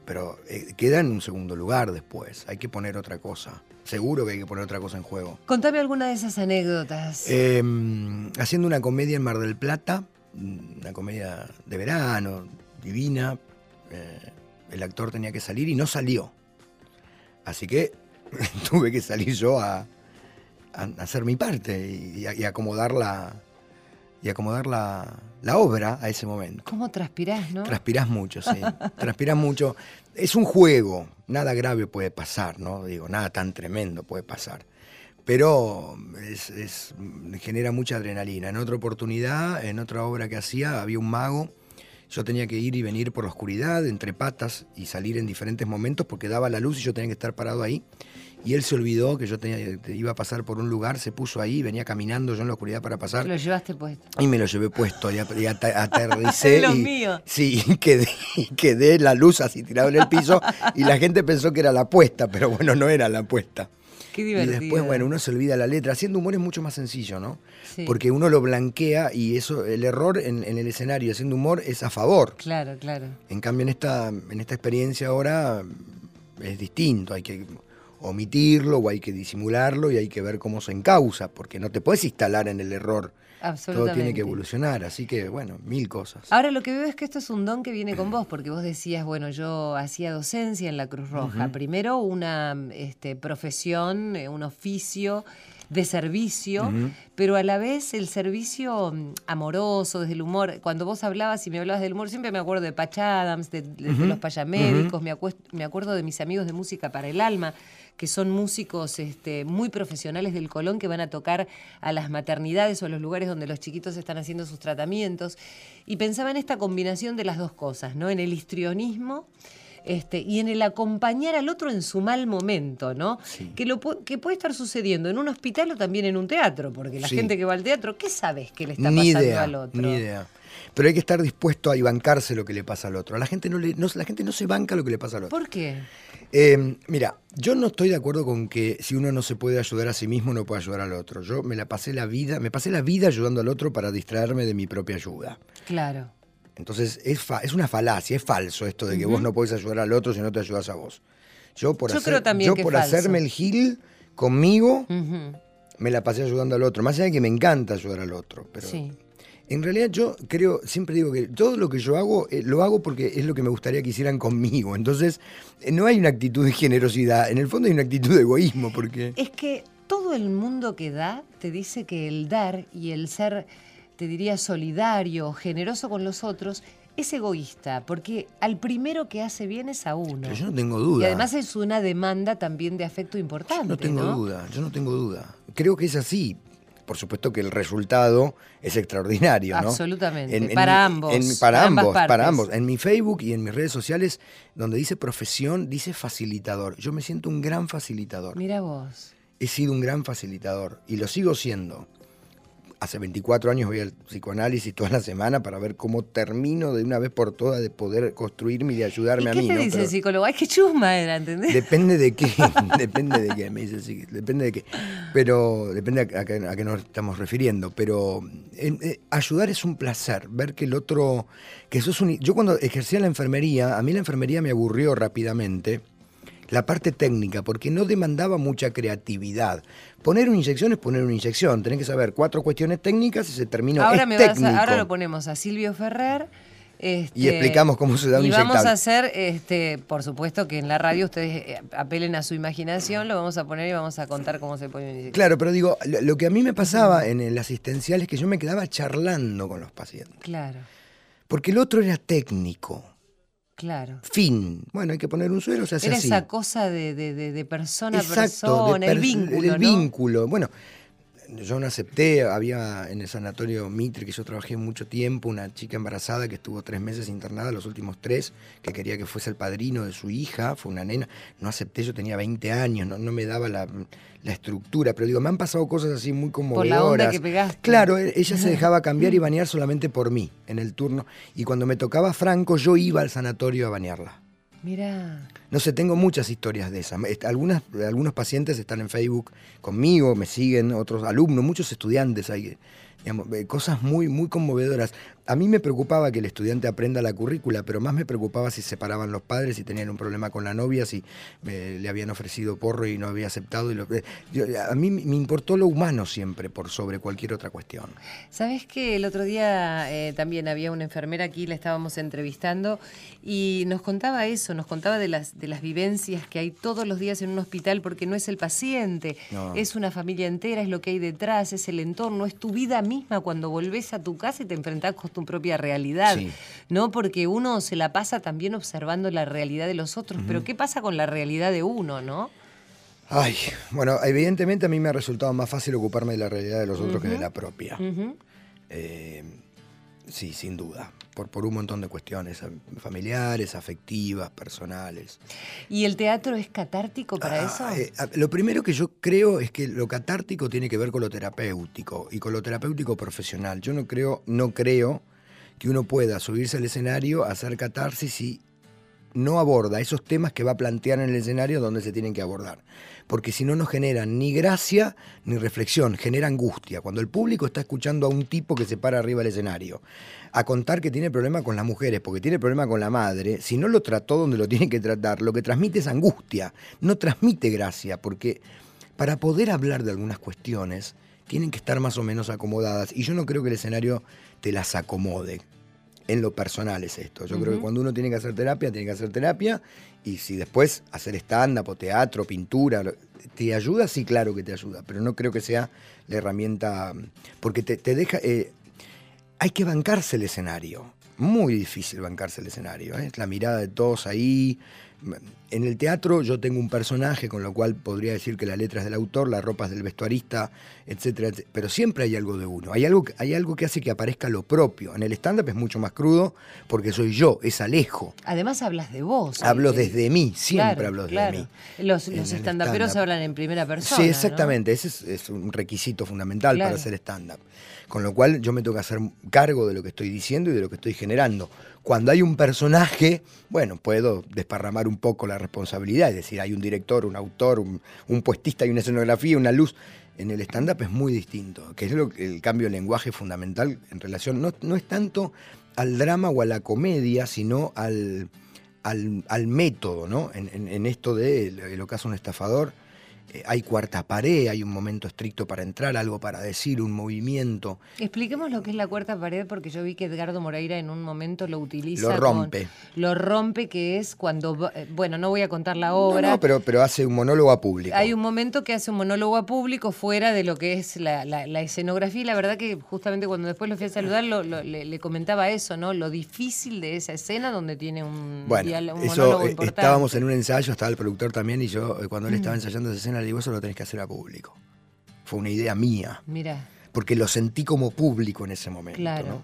Pero eh, queda en un segundo lugar después. Hay que poner otra cosa. Seguro que hay que poner otra cosa en juego. Contame alguna de esas anécdotas. Eh, haciendo una comedia en Mar del Plata, una comedia de verano, divina. eh, el actor tenía que salir y no salió. Así que tuve que salir yo a, hacer mi parte y, a- y acomodar la y acomodar la, la obra a ese momento. ¿Cómo transpirás, no? Transpirás mucho, sí. Transpirás mucho. Es un juego, nada grave puede pasar, ¿no? Digo, nada tan tremendo puede pasar. Pero es, es- genera mucha adrenalina. En otra oportunidad, en otra obra que hacía, había un mago. Yo tenía que ir y venir por la oscuridad, entre patas, y salir en diferentes momentos porque daba la luz y yo tenía que estar parado ahí. Y él se olvidó que yo tenía, que iba a pasar por un lugar, se puso ahí, venía caminando yo en la oscuridad para pasar. Lo llevaste puesto. Y me lo llevé puesto y, aterricé. Y, míos. Sí, y quedé, y quedé la luz así tirado en el piso y la gente pensó que era la apuesta, pero bueno, no era la apuesta. Qué Y divertido. después, bueno, uno se olvida la letra. Haciendo humor es mucho más sencillo, ¿no? Sí. Porque uno lo blanquea y eso, el error en, en el escenario haciendo humor es a favor. Claro, claro. En cambio, en esta, en esta experiencia ahora es distinto. Hay que omitirlo o hay que disimularlo y hay que ver cómo se encausa, porque no te puedes instalar en el error. Todo tiene que evolucionar, así que bueno, mil cosas. Ahora lo que veo es que esto es un don que viene con vos, porque vos decías, bueno, yo hacía docencia en la Cruz Roja. Primero una este, profesión, eh, un oficio de servicio, pero a la vez el servicio mm, amoroso, desde el humor. Cuando vos hablabas y me hablabas del humor, siempre me acuerdo de Patch Adams, de, de- de los payamédicos, me, me acuerdo de mis amigos de Música para el Alma, que son músicos este, muy profesionales del Colón que van a tocar a las maternidades o a los lugares donde los chiquitos están haciendo sus tratamientos. Y pensaba en esta combinación de las dos cosas, ¿no? En el histrionismo este, y en el acompañar al otro en su mal momento, ¿no? Que, lo, que puede estar sucediendo en un hospital o también en un teatro, porque la Sí. gente que va al teatro, ¿qué sabes que le está pasando idea, al otro? ni idea. Pero hay que estar dispuesto a bancarse lo que le pasa al otro. A la gente no, le, no- la gente no se banca lo que le pasa al otro. ¿Por qué? Eh, mira, yo no estoy de acuerdo con que si uno no se puede ayudar a sí mismo, no puede ayudar al otro. Yo me la pasé la vida, me pasé la vida ayudando al otro para distraerme de mi propia ayuda. Claro. Entonces es, fa- es una falacia, es falso esto de que vos no podés ayudar al otro si no te ayudas a vos. Yo por, Yo hacer- creo también yo que por falso. hacerme el gil conmigo, me la pasé ayudando al otro. Más allá de que me encanta ayudar al otro. Pero Sí. En realidad yo creo, siempre digo que todo lo que yo hago, eh, lo hago porque es lo que me gustaría que hicieran conmigo. Entonces, eh, no hay una actitud de generosidad, en el fondo hay una actitud de egoísmo, porque... Es que todo el mundo que da te dice que el dar y el ser, te diría, solidario, generoso con los otros, es egoísta, porque al primero que hace bien es a uno. Pero yo no tengo duda. Y además es una demanda también de afecto importante. no tengo ¿no? duda, yo no tengo duda. Creo que es así. Por supuesto que el resultado es extraordinario, ¿no? Absolutamente. Para ambos, en- para ambos, para ambos. En mi Facebook y en mis redes sociales, donde dice profesión, dice facilitador. Yo me siento un gran facilitador. Mira vos. He sido un gran facilitador y lo sigo siendo. Hace 24 años voy al psicoanálisis toda la semana para ver cómo termino de una vez por todas de poder construirme y de ayudarme a ¿Y mí. qué te dice el psicólogo? Ay, qué chusma era, ¿entendés? Depende de qué, depende de qué, me dice sí, depende de qué. Pero depende a, qué, a qué nos estamos refiriendo. Pero eh, ayudar es un placer, ver que el otro, que eso es un... Yo cuando ejercía la enfermería, a mí la enfermería me aburrió rápidamente la parte técnica, porque no demandaba mucha creatividad. Poner una inyección es poner una inyección, tenés que saber cuatro cuestiones técnicas y se terminó. Ahora, es me vas a- ahora lo ponemos a Silvio Ferrer. este, Y explicamos cómo se da un Y vamos inyectable. a hacer, este, por supuesto que en la radio ustedes eh, apelen a su imaginación, lo vamos a poner y vamos a contar cómo se pone un inyección. Claro, pero digo, lo, lo que a mí me pasaba en el asistencial es que yo me quedaba charlando con los pacientes. Claro, Porque el otro era técnico. Claro. Fin. Bueno, hay que poner un suelo, se hace Era así. esa cosa de, de- de- persona a Exacto, persona, de el per- vínculo, el ¿no? vínculo. Bueno, yo no acepté, había en el sanatorio Mitre, que yo trabajé mucho tiempo, una chica embarazada que estuvo tres meses internada, los últimos tres, que quería que fuese el padrino de su hija, fue una nena, no acepté, yo tenía 20 años, no, no me daba la, la estructura, pero digo, me han pasado cosas así muy Por conmovedoras. la onda que pegaste. Claro, e- ella se dejaba cambiar y bañar solamente por mí, en el turno, y cuando me tocaba Franco, yo iba al sanatorio a bañarla. Mirá, No sé, tengo muchas historias de esas. Algunas, algunos pacientes están en Facebook conmigo, me siguen, otros alumnos, muchos estudiantes hay. digamos, cosas muy, muy conmovedoras. A mí me preocupaba que el estudiante aprenda la currícula, pero más me preocupaba si se separaban los padres, si tenían un problema con la novia, si eh, le habían ofrecido porro y no había aceptado. y lo- eh, yo- a mí me importó lo humano siempre por sobre cualquier otra cuestión. ¿Sabes que el otro día eh, también había una enfermera aquí, la estábamos entrevistando y nos contaba eso, nos contaba de las, de las vivencias que hay todos los días en un hospital porque no es el paciente, No. es una familia entera, es lo que hay detrás, es el entorno, es tu vida misma cuando volvés a tu casa y te enfrentás con tu propia realidad, Sí. ¿no? Porque uno se la pasa también observando la realidad de los otros, pero ¿qué pasa con la realidad de uno, no? Ay, bueno, evidentemente a mí me ha resultado más fácil ocuparme de la realidad de los otros que de la propia. Eh, sí, sin duda. Por, por un montón de cuestiones familiares, afectivas, personales. ¿Y el teatro es catártico para Ah, eso? eh, ah, lo primero que yo creo es que lo catártico tiene que ver con lo terapéutico y con lo terapéutico profesional. Yo no creo, no creo que uno pueda subirse al escenario, hacer catarsis y no aborda esos temas que va a plantear en el escenario donde se tienen que abordar. Porque si no, no generan ni gracia ni reflexión, genera angustia. Cuando el público está escuchando a un tipo que se para arriba del escenario a contar que tiene problema con las mujeres, porque tiene problema con la madre, si no lo trató donde lo tiene que tratar, lo que transmite es angustia, no transmite gracia, porque para poder hablar de algunas cuestiones tienen que estar más o menos acomodadas. Y yo no creo que el escenario te las acomode. En lo personal es esto. Yo creo que cuando uno tiene que hacer terapia, tiene que hacer terapia. Y si después hacer stand-up o teatro, pintura, ¿te ayuda? Sí, claro que te ayuda. Pero no creo que sea la herramienta. Porque te, te deja. eh, hay que bancarse el escenario. Muy difícil bancarse el escenario. ¿eh? La mirada de todos ahí. En el teatro yo tengo un personaje, con lo cual podría decir que la letra es del autor, la ropa es del vestuarista, etcétera, etcétera. Pero siempre hay algo de uno. Hay algo, que- hay algo que hace que aparezca lo propio. En el stand-up es mucho más crudo porque soy yo, es Alejo. Además hablas de vos. Hablo desde mí, siempre Claro, hablo desde claro. mí. Los, los el estandaperos stand-up. hablan en primera persona. Sí, ¿no? exactamente. Ese es, es un requisito fundamental Claro. para hacer stand-up. Con lo cual yo me tengo que hacer cargo de lo que estoy diciendo y de lo que estoy generando. Cuando hay un personaje, bueno, puedo desparramar un poco la responsabilidad. Es decir, hay un director, un autor, un, un puestista, hay una escenografía, una luz. En el stand-up es muy distinto, que es lo que- el cambio de lenguaje fundamental en relación, no, no es tanto al drama o a la comedia, sino al, al, al método, ¿no? En, en- esto de el ocaso un estafador, hay cuarta pared, hay un momento estricto para entrar, algo para decir, un movimiento, Expliquemos lo que es la cuarta pared, porque yo vi que Edgardo Moreira en un momento lo utiliza. Lo rompe. con- lo rompe, que es cuando. eh, Bueno, no voy a contar la obra. no, pero, pero hace un monólogo a público. Hay un momento que hace un monólogo a público fuera de lo que es la, la- la escenografía y la verdad que justamente cuando después lo fui a saludar lo- lo- le, le comentaba eso, ¿no? Lo difícil de esa escena donde tiene un, Bueno, diálogo- un eso monólogo eh, importante. estábamos en un ensayo, estaba el productor también y yo eh, cuando él estaba ensayando esa escena digo, eso lo tenés que hacer a público. Fue una idea mía, Mira, porque lo sentí como público en ese momento. Claro. ¿no?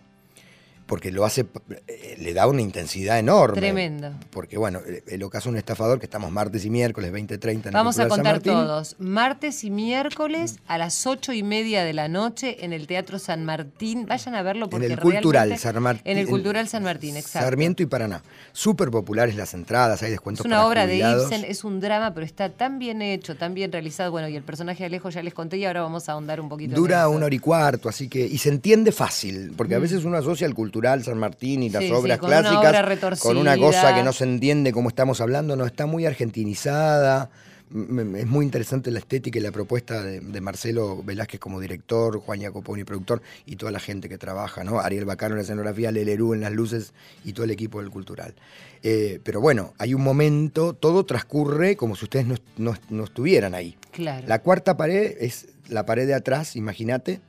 Porque lo hace, eh, le da una intensidad enorme. Tremendo. Porque bueno, el ocaso es un estafador que estamos martes y miércoles, 20.30 en Vamos a contar todos. Martes y miércoles a las ocho y media de la noche en el Teatro San Martín. Vayan a verlo porque en el Cultural San Martín. En el Cultural San Martín, exacto. Sarmiento y Paraná. Súper populares las entradas, hay descuentos Es una para obra de. Ibsen, es un drama, pero está tan bien hecho, tan bien realizado. Bueno, y el personaje de Alejo ya les conté y ahora vamos a ahondar un poquito. Dura una hora y cuarto, así que. Y se entiende fácil, porque a veces uno asocia el cultural San Martín y las Sí, sí, obras una clásicas obra retorcida. con una cosa que no se entiende cómo estamos hablando, no está muy argentinizada. Es muy interesante la estética y la propuesta de, de Marcelo Velázquez como director, Juan Jacoponi productor y toda la gente que trabaja, ¿no? Ariel Bacano en la escenografía, Lelerú en las luces y todo el equipo del cultural. Eh, pero bueno, hay un momento, todo transcurre como si ustedes no, no- no estuvieran ahí. Claro. La cuarta pared es la pared de atrás, imagínate,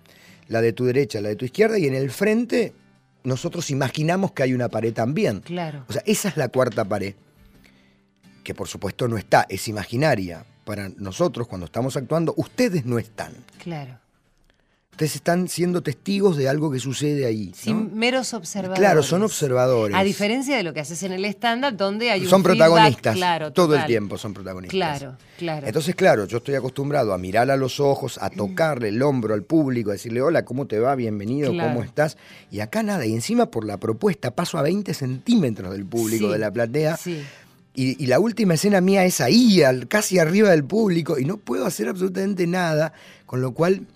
la de tu derecha, la de tu izquierda, y en el frente nosotros imaginamos que hay una pared también. Claro. O sea, esa es la cuarta pared, que por supuesto no está, es imaginaria. Para nosotros, cuando estamos actuando, ustedes no están. Claro. Ustedes están siendo testigos de algo que sucede ahí. ¿no? Sin meros observadores. Claro, son observadores. A diferencia de lo que haces en el stand-up, donde hay un son feedback, protagonistas. claro, todo el tiempo son protagonistas. Claro, claro. Entonces, claro, yo estoy acostumbrado a mirar a los ojos, a tocarle el hombro al público, a decirle, hola, ¿cómo te va? Bienvenido, Claro. ¿cómo estás? Y acá nada, y encima por la propuesta paso a 20 centímetros del público, Sí, de la platea. Sí. Y, y la última escena mía es ahí, al- casi arriba del público, y no puedo hacer absolutamente nada, con lo cual,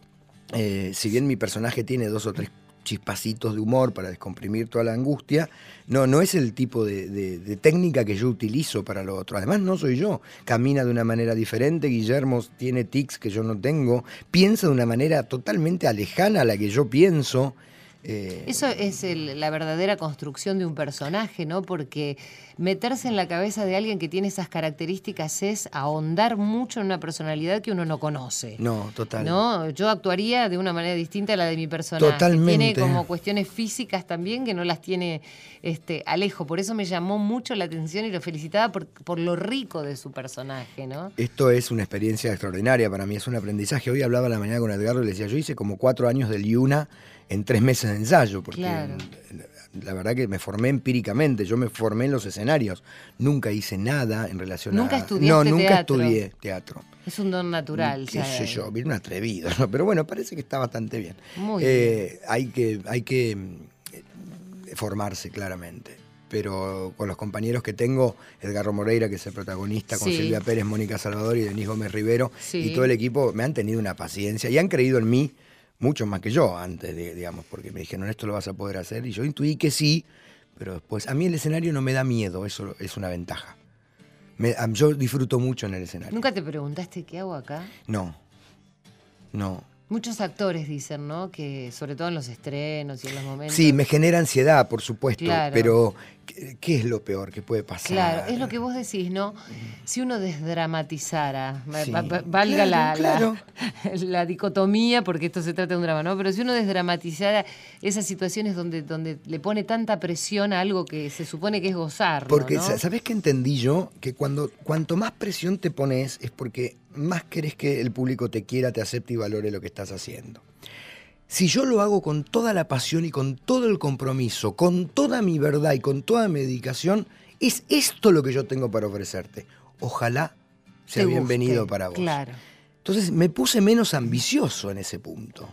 eh, si bien mi personaje tiene dos o tres chispacitos de humor para descomprimir toda la angustia, no, no es el tipo de, de- de técnica que yo utilizo para lo otro. Además, no soy yo. Camina de una manera diferente, Guillermo tiene tics que yo no tengo, piensa de una manera totalmente alejana a la que yo pienso. eh, Eso es el- la verdadera construcción de un personaje, ¿no? Porque meterse en la cabeza de alguien que tiene esas características es ahondar mucho en una personalidad que uno no conoce. no, total. ¿No? Yo actuaría de una manera distinta a la de mi personaje. Totalmente. Tiene como cuestiones físicas también que no las tiene este, Alejo. Por eso me llamó mucho la atención y lo felicitaba por, por lo rico de su personaje, ¿no? Esto es una experiencia extraordinaria para mí, es un aprendizaje. Hoy hablaba a la mañana con Edgardo y le decía, yo hice como cuatro años del IUNA en tres meses de ensayo, porque Claro. La verdad que me formé empíricamente, yo me formé en los escenarios, nunca hice nada en relación ¿Nunca a... estudiaste No, nunca teatro? estudié teatro. Es un don natural. qué ya. sé yo, bien un atrevido, ¿no? pero bueno, parece que está bastante bien. Muy Eh, Hay que, hay que mm, formarse claramente. Pero con los compañeros que tengo, Edgardo Moreira, que es el protagonista, con Sí. Silvia Pérez, Mónica Salvador y Denis Gómez Rivero, Sí. y todo el equipo, me han tenido una paciencia y han creído en mí mucho más que yo antes, de, digamos, porque me dijeron, esto lo vas a poder hacer. Y yo intuí que sí, pero después, a mí el escenario no me da miedo, eso es una ventaja. Me- yo disfruto mucho en el escenario. ¿Nunca te preguntaste qué hago acá? No, no. Muchos actores dicen, ¿no? Que sobre todo en los estrenos y en los momentos. Sí, me genera ansiedad, por supuesto, Claro. pero ¿qué, qué es lo peor que puede pasar? Claro, es lo que vos decís, ¿no? Si uno desdramatizara, Sí. valga Claro, la, la- claro. la dicotomía, porque esto se trata de un drama, ¿no? Pero si uno desdramatizara esas situaciones donde, donde le pone tanta presión a algo que se supone que es gozar, Porque, ¿no? sa- ¿sabés qué entendí yo? Que cuando cuanto más presión te pones es porque más querés que el público te quiera, te acepte y valore lo que estás haciendo. Si yo lo hago con toda la pasión y con todo el compromiso, con toda mi verdad y con toda mi dedicación, es esto lo que yo tengo para ofrecerte. Ojalá sea bienvenido para vos. Claro. Entonces me puse menos ambicioso en ese punto.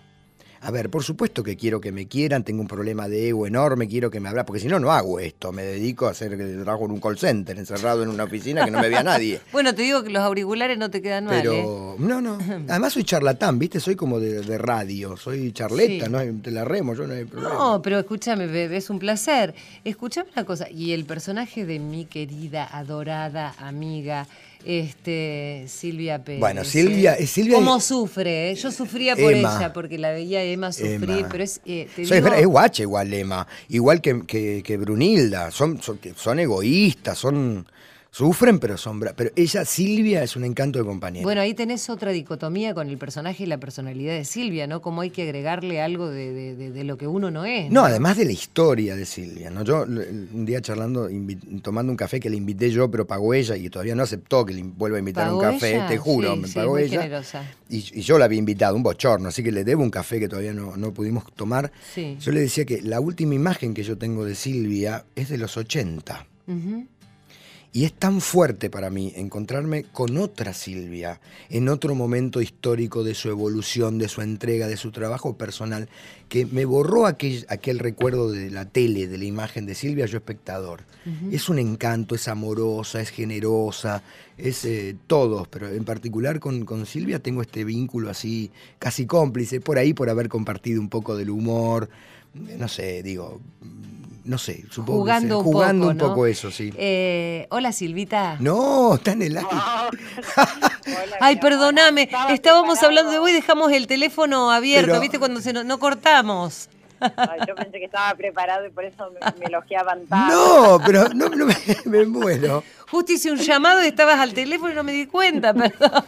A ver, por supuesto que quiero que me quieran, tengo un problema de ego enorme, quiero que me hablen, porque si no, no hago esto. Me dedico a hacer trabajo en un call center, encerrado en una oficina que no me vea nadie. Bueno, te digo que los auriculares no te quedan mal, ¿eh? Pero, no, no. Además soy charlatán, ¿viste? Soy como de, de radio, soy charleta, Sí. ¿no? Te la remo, yo no hay problema. No, pero escúchame, bebé, es un placer. Escúchame una cosa, y el personaje de mi querida, adorada amiga, este, Silvia Pérez. Bueno, Silvia- ¿eh? Silvia- ¿Cómo sufre? eh? Yo sufría por Emma. ella, porque la veía a Emma sufrir, Emma. pero es, eh, te Soy- digo- es guacha igual Lema, igual que, que- que Brunilda, son, son egoístas, son, Sufren, pero sombra. Pero ella, Silvia, es un encanto de compañera. Bueno, ahí tenés otra dicotomía con el personaje y la personalidad de Silvia, ¿no? Como hay que agregarle algo de, lo que uno no es. ¿no? además de la historia de Silvia, ¿no? Yo un día charlando, tomando un café que le invité yo, pero pagó ella y todavía no aceptó que le vuelva a invitar a un café, te juro, me pagó ella. Y, yo la había invitado, un bochorno, así que le debo un café que todavía no, no pudimos tomar. Yo le decía que la última imagen que yo tengo de Silvia es de los 80. Y es tan fuerte para mí encontrarme con otra Silvia, en otro momento histórico de su evolución, de su entrega, de su trabajo personal, que me borró aquel, aquel recuerdo de la tele, de la imagen de Silvia, yo espectador. Es un encanto, es amorosa, es generosa, es eh, todo, pero en particular con, con Silvia tengo este vínculo así, casi cómplice, por ahí por haber compartido un poco del humor, no sé, digo, no sé, supongo jugando, que jugando un poco, eso, sí. Eh, hola Silvita. No, está en el aire. Ay, perdóname, estábamos hablando de hoy, dejamos el teléfono abierto, ¿viste? Cuando se no, cortamos. yo pensé que estaba preparado y por eso me, me elogiaban tanto. No, pero no, me, me, muero. Justo hice un llamado y estabas al teléfono y no me di cuenta, perdón.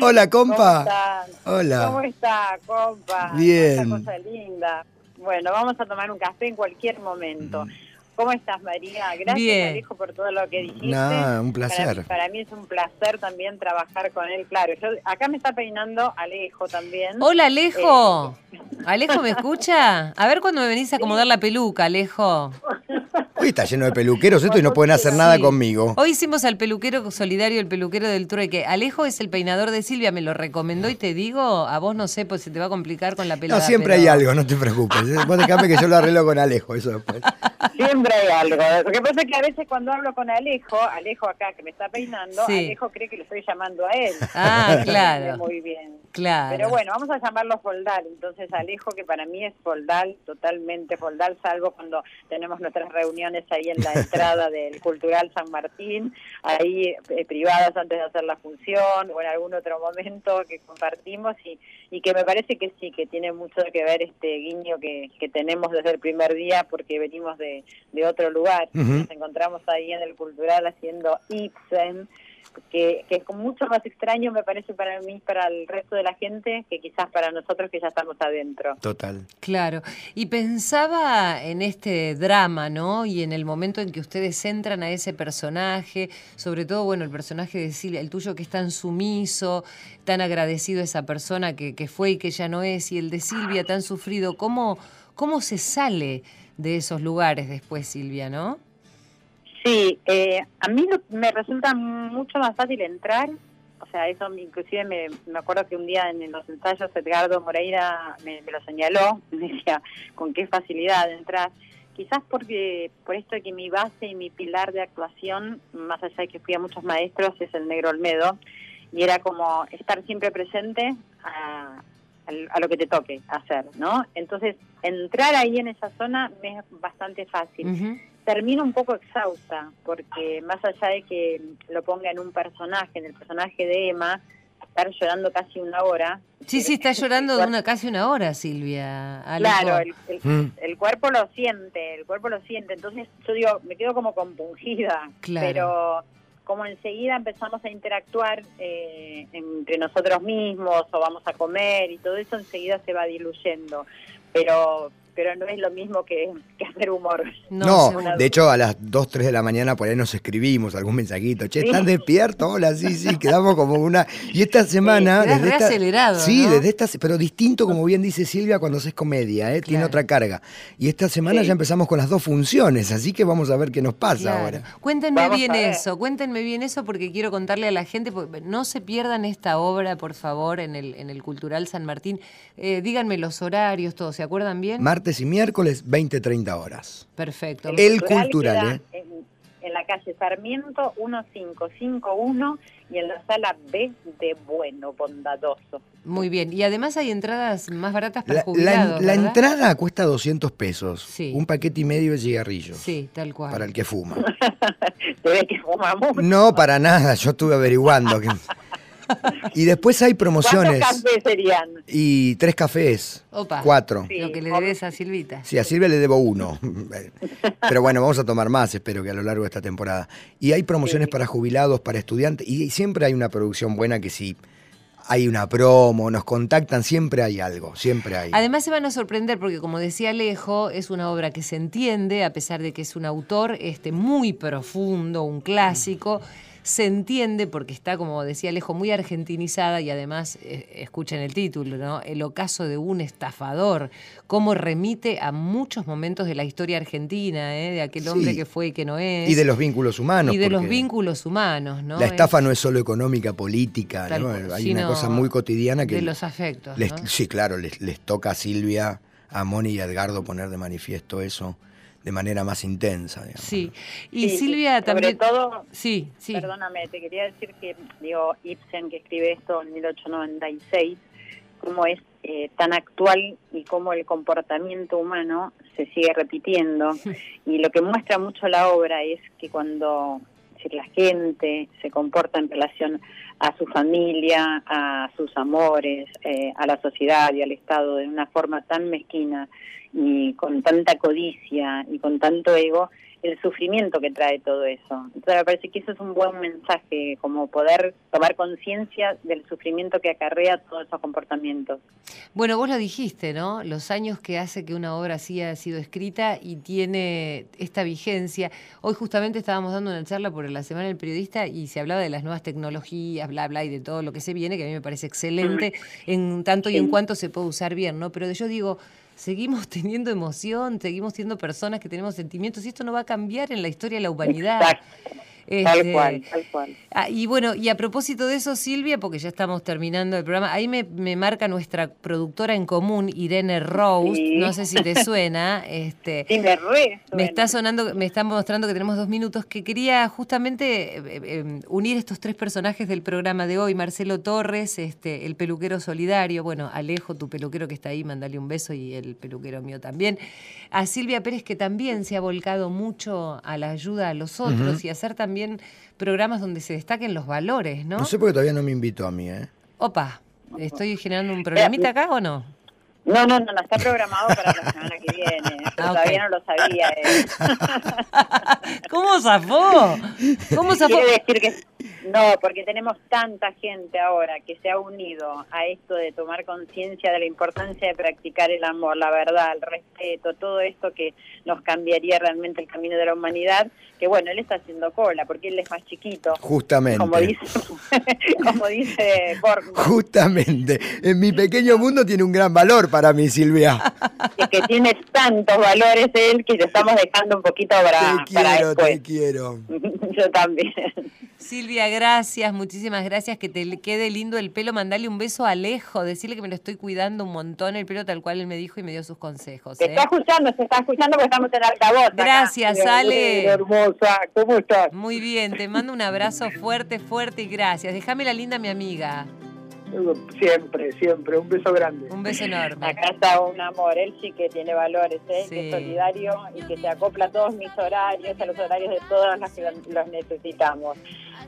Hola, compa. ¿Cómo Hola. ¿Cómo está, compa? Bien. Esta cosa linda. Bueno, vamos a tomar un café en cualquier momento. Mm. ¿Cómo estás, María? Gracias, Bien. Alejo, por todo lo que dijiste. Nah, un placer. Para, mí es un placer también trabajar con él. Claro, yo, acá me está peinando Alejo también. Hola, Alejo. Eh, ¿Alejo me escucha? A ver cuando me venís a acomodar la peluca, Alejo. Hoy está lleno de peluqueros esto y no pueden hacer nada conmigo. Hoy hicimos al peluquero solidario, el peluquero del trueque. Alejo es el peinador de Silvia, me lo recomendó y te digo, a vos no sé, pues se te va a complicar con la peluca. No, siempre hay algo, no te preocupes. Vos dejame que yo lo arreglo con Alejo, eso después. Siempre hay algo. Lo que pasa es que a veces cuando hablo con Alejo, Alejo acá que me está peinando, Alejo cree que le estoy llamando a él. Ah, claro. Muy bien. Claro. Pero bueno, vamos a llamarlo Foldal. Entonces Alejo, que para mí es Foldal, totalmente Foldal, salvo cuando tenemos nuestras reuniones ahí en la entrada del Cultural San Martín, ahí eh, privadas antes de hacer la función o en algún otro momento que compartimos y, y que me parece que sí, que tiene mucho que ver este guiño que, que tenemos desde el primer día porque venimos de, de otro lugar. Nos encontramos ahí en el Cultural haciendo Ibsen que, que, es mucho más extraño me parece para mí, para el resto de la gente, que quizás para nosotros que ya estamos adentro. Total. Claro. Y pensaba en este drama, ¿no? Y en el momento en que ustedes entran a ese personaje, sobre todo, bueno, el personaje de Silvia, el tuyo que es tan sumiso, tan agradecido a esa persona que, que fue y que ya no es, y el de Silvia tan sufrido, ¿cómo, cómo se sale de esos lugares después, Silvia, no? Sí, eh, a mí me resulta mucho más fácil entrar, o sea, eso inclusive me, me acuerdo que un día en los ensayos Edgardo Moreira me, lo señaló, me decía con qué facilidad entrar, quizás porque por esto que mi base y mi pilar de actuación, más allá de que fui a muchos maestros, es el negro Olmedo, y era como estar siempre presente a, a lo que te toque hacer, ¿no? Entonces, entrar ahí en esa zona me es bastante fácil termino un poco exhausta, porque más allá de que lo ponga en un personaje, en el personaje de Emma, estar llorando casi una hora. Sí, sí, está llorando de una, casi una hora, Silvia. Claro, mm. el, cuerpo lo siente, el cuerpo lo siente. Entonces yo digo, me quedo como compungida, pero como enseguida empezamos a interactuar eh, entre nosotros mismos o vamos a comer y todo eso enseguida se va diluyendo. Pero pero no es lo mismo que, hacer humor. No, de hecho a las 2, 3 de la mañana por ahí nos escribimos algún mensajito, che, ¿están despiertos? Hola, sí, sí, quedamos como una... Y esta semana... Sí, desde acelerado, Sí, desde esta... Pero distinto, como bien dice Silvia, cuando haces comedia, ¿eh? tiene otra carga. Y esta semana ya empezamos con las dos funciones, así que vamos a ver qué nos pasa ahora. Cuéntenme bien eso, cuéntenme bien eso porque quiero contarle a la gente, no se pierdan esta obra, por favor, en el, en el Cultural San Martín. Eh, díganme los horarios, todo, ¿se acuerdan bien? Y miércoles, 20-30 horas. Perfecto. El, cultural, ¿eh? En, la calle Sarmiento 1551 y en la sala B de Bueno, bondadoso. Muy bien, y además hay entradas más baratas para la, jubilados, la, entrada cuesta 200 pesos, sí. un paquete y medio de cigarrillos. Sí, tal cual. Para el que fuma. Se ve que fuma mucho. No, para nada, yo estuve averiguando que... Y después hay promociones. ¿Cuántos cafés serían? Y tres cafés. Opa. Cuatro. Lo que le debes a Silvita. Sí, a Silvia le debo uno. Pero bueno, vamos a tomar más, espero que a lo largo de esta temporada. Y hay promociones para jubilados, para estudiantes, y siempre hay una producción buena que sí hay una promo, nos contactan, siempre hay algo, siempre hay. Además se van a sorprender porque como decía Alejo, es una obra que se entiende, a pesar de que es un autor este, muy profundo, un clásico se entiende porque está, como decía Alejo, muy argentinizada y además, eh, escuchen el título, ¿no? El ocaso de un estafador, cómo remite a muchos momentos de la historia argentina, ¿eh? de aquel hombre que fue y que no es. Y de los vínculos humanos. Y de los vínculos humanos, ¿no? La estafa no es solo económica, política, ¿no? Hay una cosa muy cotidiana que... De los afectos. Sí, claro, les, les toca a Silvia, a Moni y a Edgardo poner de manifiesto eso de manera más intensa. Digamos. Sí, y Silvia también... Sobre todo, sí, sí. perdóname, te quería decir que, digo, Ibsen que escribe esto en 1896, cómo es eh, tan actual y cómo el comportamiento humano se sigue repitiendo. Y lo que muestra mucho la obra es que cuando la gente se comporta en relación a su familia, a sus amores, eh, a la sociedad y al Estado de una forma tan mezquina y con tanta codicia y con tanto ego, el sufrimiento que trae todo eso. Entonces me parece que eso es un buen mensaje, como poder tomar conciencia del sufrimiento que acarrea todos esos comportamientos. Bueno, vos lo dijiste, ¿no? Los años que hace que una obra así haya sido escrita y tiene esta vigencia. Hoy justamente estábamos dando una charla por la Semana del Periodista y se hablaba de las nuevas tecnologías, bla, bla, y de todo lo que se viene, que a mí me parece excelente, en tanto y en cuanto se puede usar bien, ¿no? Pero yo digo seguimos teniendo emoción, seguimos siendo personas que tenemos sentimientos y esto no va a cambiar en la historia de la humanidad este, cual, tal cual. Ah, y bueno, y a propósito de eso, Silvia, porque ya estamos terminando el programa, ahí me, marca nuestra productora en común, Irene Rose, no sé si te suena. Este, sí, me, me está sonando, me está mostrando que tenemos dos minutos, que quería justamente eh, eh, em, unir estos tres personajes del programa de hoy, Marcelo Torres, este, el peluquero solidario, bueno, Alejo, tu peluquero que está ahí, mandale un beso y el peluquero mío también. A Silvia Pérez, que también se ha volcado mucho a la ayuda a los otros y a hacer también también programas donde se destaquen los valores, ¿no? No sé porque todavía no me invito a mí, ¿eh? Opa, ¿estoy generando un programita acá o no? No, no, no, no está programado para la semana que viene. Ah, todavía no lo sabía. Eh. ¿Cómo zafó? ¿Cómo zafó? Quiere decir que no, porque tenemos tanta gente ahora que se ha unido a esto de tomar conciencia de la importancia de practicar el amor, la verdad, el respeto, todo esto que nos cambiaría realmente el camino de la humanidad, que bueno, él está haciendo cola porque él es más chiquito. Justamente. Como dice, como dice Justamente. En mi pequeño mundo tiene un gran valor para mí, Silvia. Y que tiene tantos valores él que te estamos dejando un poquito para, te quiero, para Te quiero. Yo también. Silvia, gracias, muchísimas gracias. Que te quede lindo el pelo. Mandale un beso a Alejo, decirle que me lo estoy cuidando un montón el pelo, tal cual él me dijo y me dio sus consejos. Se está ¿eh? escuchando, se está escuchando porque estamos en altavoz. Gracias, Ale. Hermosa, ¿cómo estás? Muy bien, te mando un abrazo fuerte, fuerte y gracias. Déjame la linda, mi amiga. Siempre, siempre. Un beso grande. Un beso enorme. Acá está un amor, él sí que tiene valores, ¿eh? que es solidario y que se acopla a todos mis horarios, a los horarios de todos los que los necesitamos.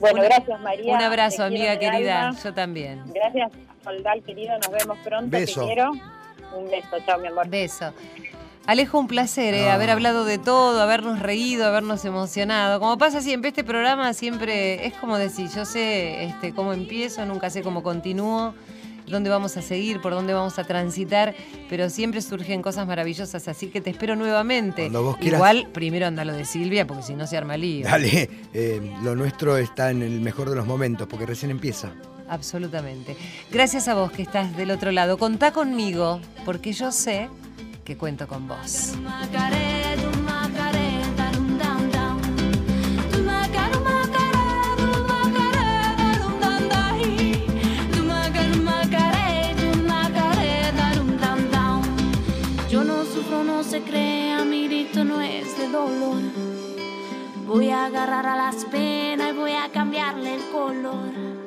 Bueno, gracias María. Un abrazo, amiga querida. Yo también. Gracias, Soldal querido. Nos vemos pronto. Beso. Te quiero. Un beso. Chao, mi amor. Beso. Alejo, un placer eh, haber hablado de todo, habernos reído, habernos emocionado. Como pasa siempre, este programa siempre es como decir, yo sé este, cómo empiezo, nunca sé cómo continúo, dónde vamos a seguir, por dónde vamos a transitar, pero siempre surgen cosas maravillosas, así que te espero nuevamente. Igual, primero anda lo de Silvia, porque si no se arma lío. Dale, eh, lo nuestro está en el mejor de los momentos, porque recién empieza. Absolutamente. Gracias a vos que estás del otro lado. Contá conmigo, porque yo sé que cuento con vos. Yo no sufro, no se crea, mi grito no es de dolor. Voy a agarrar a las penas y voy a cambiarle el color.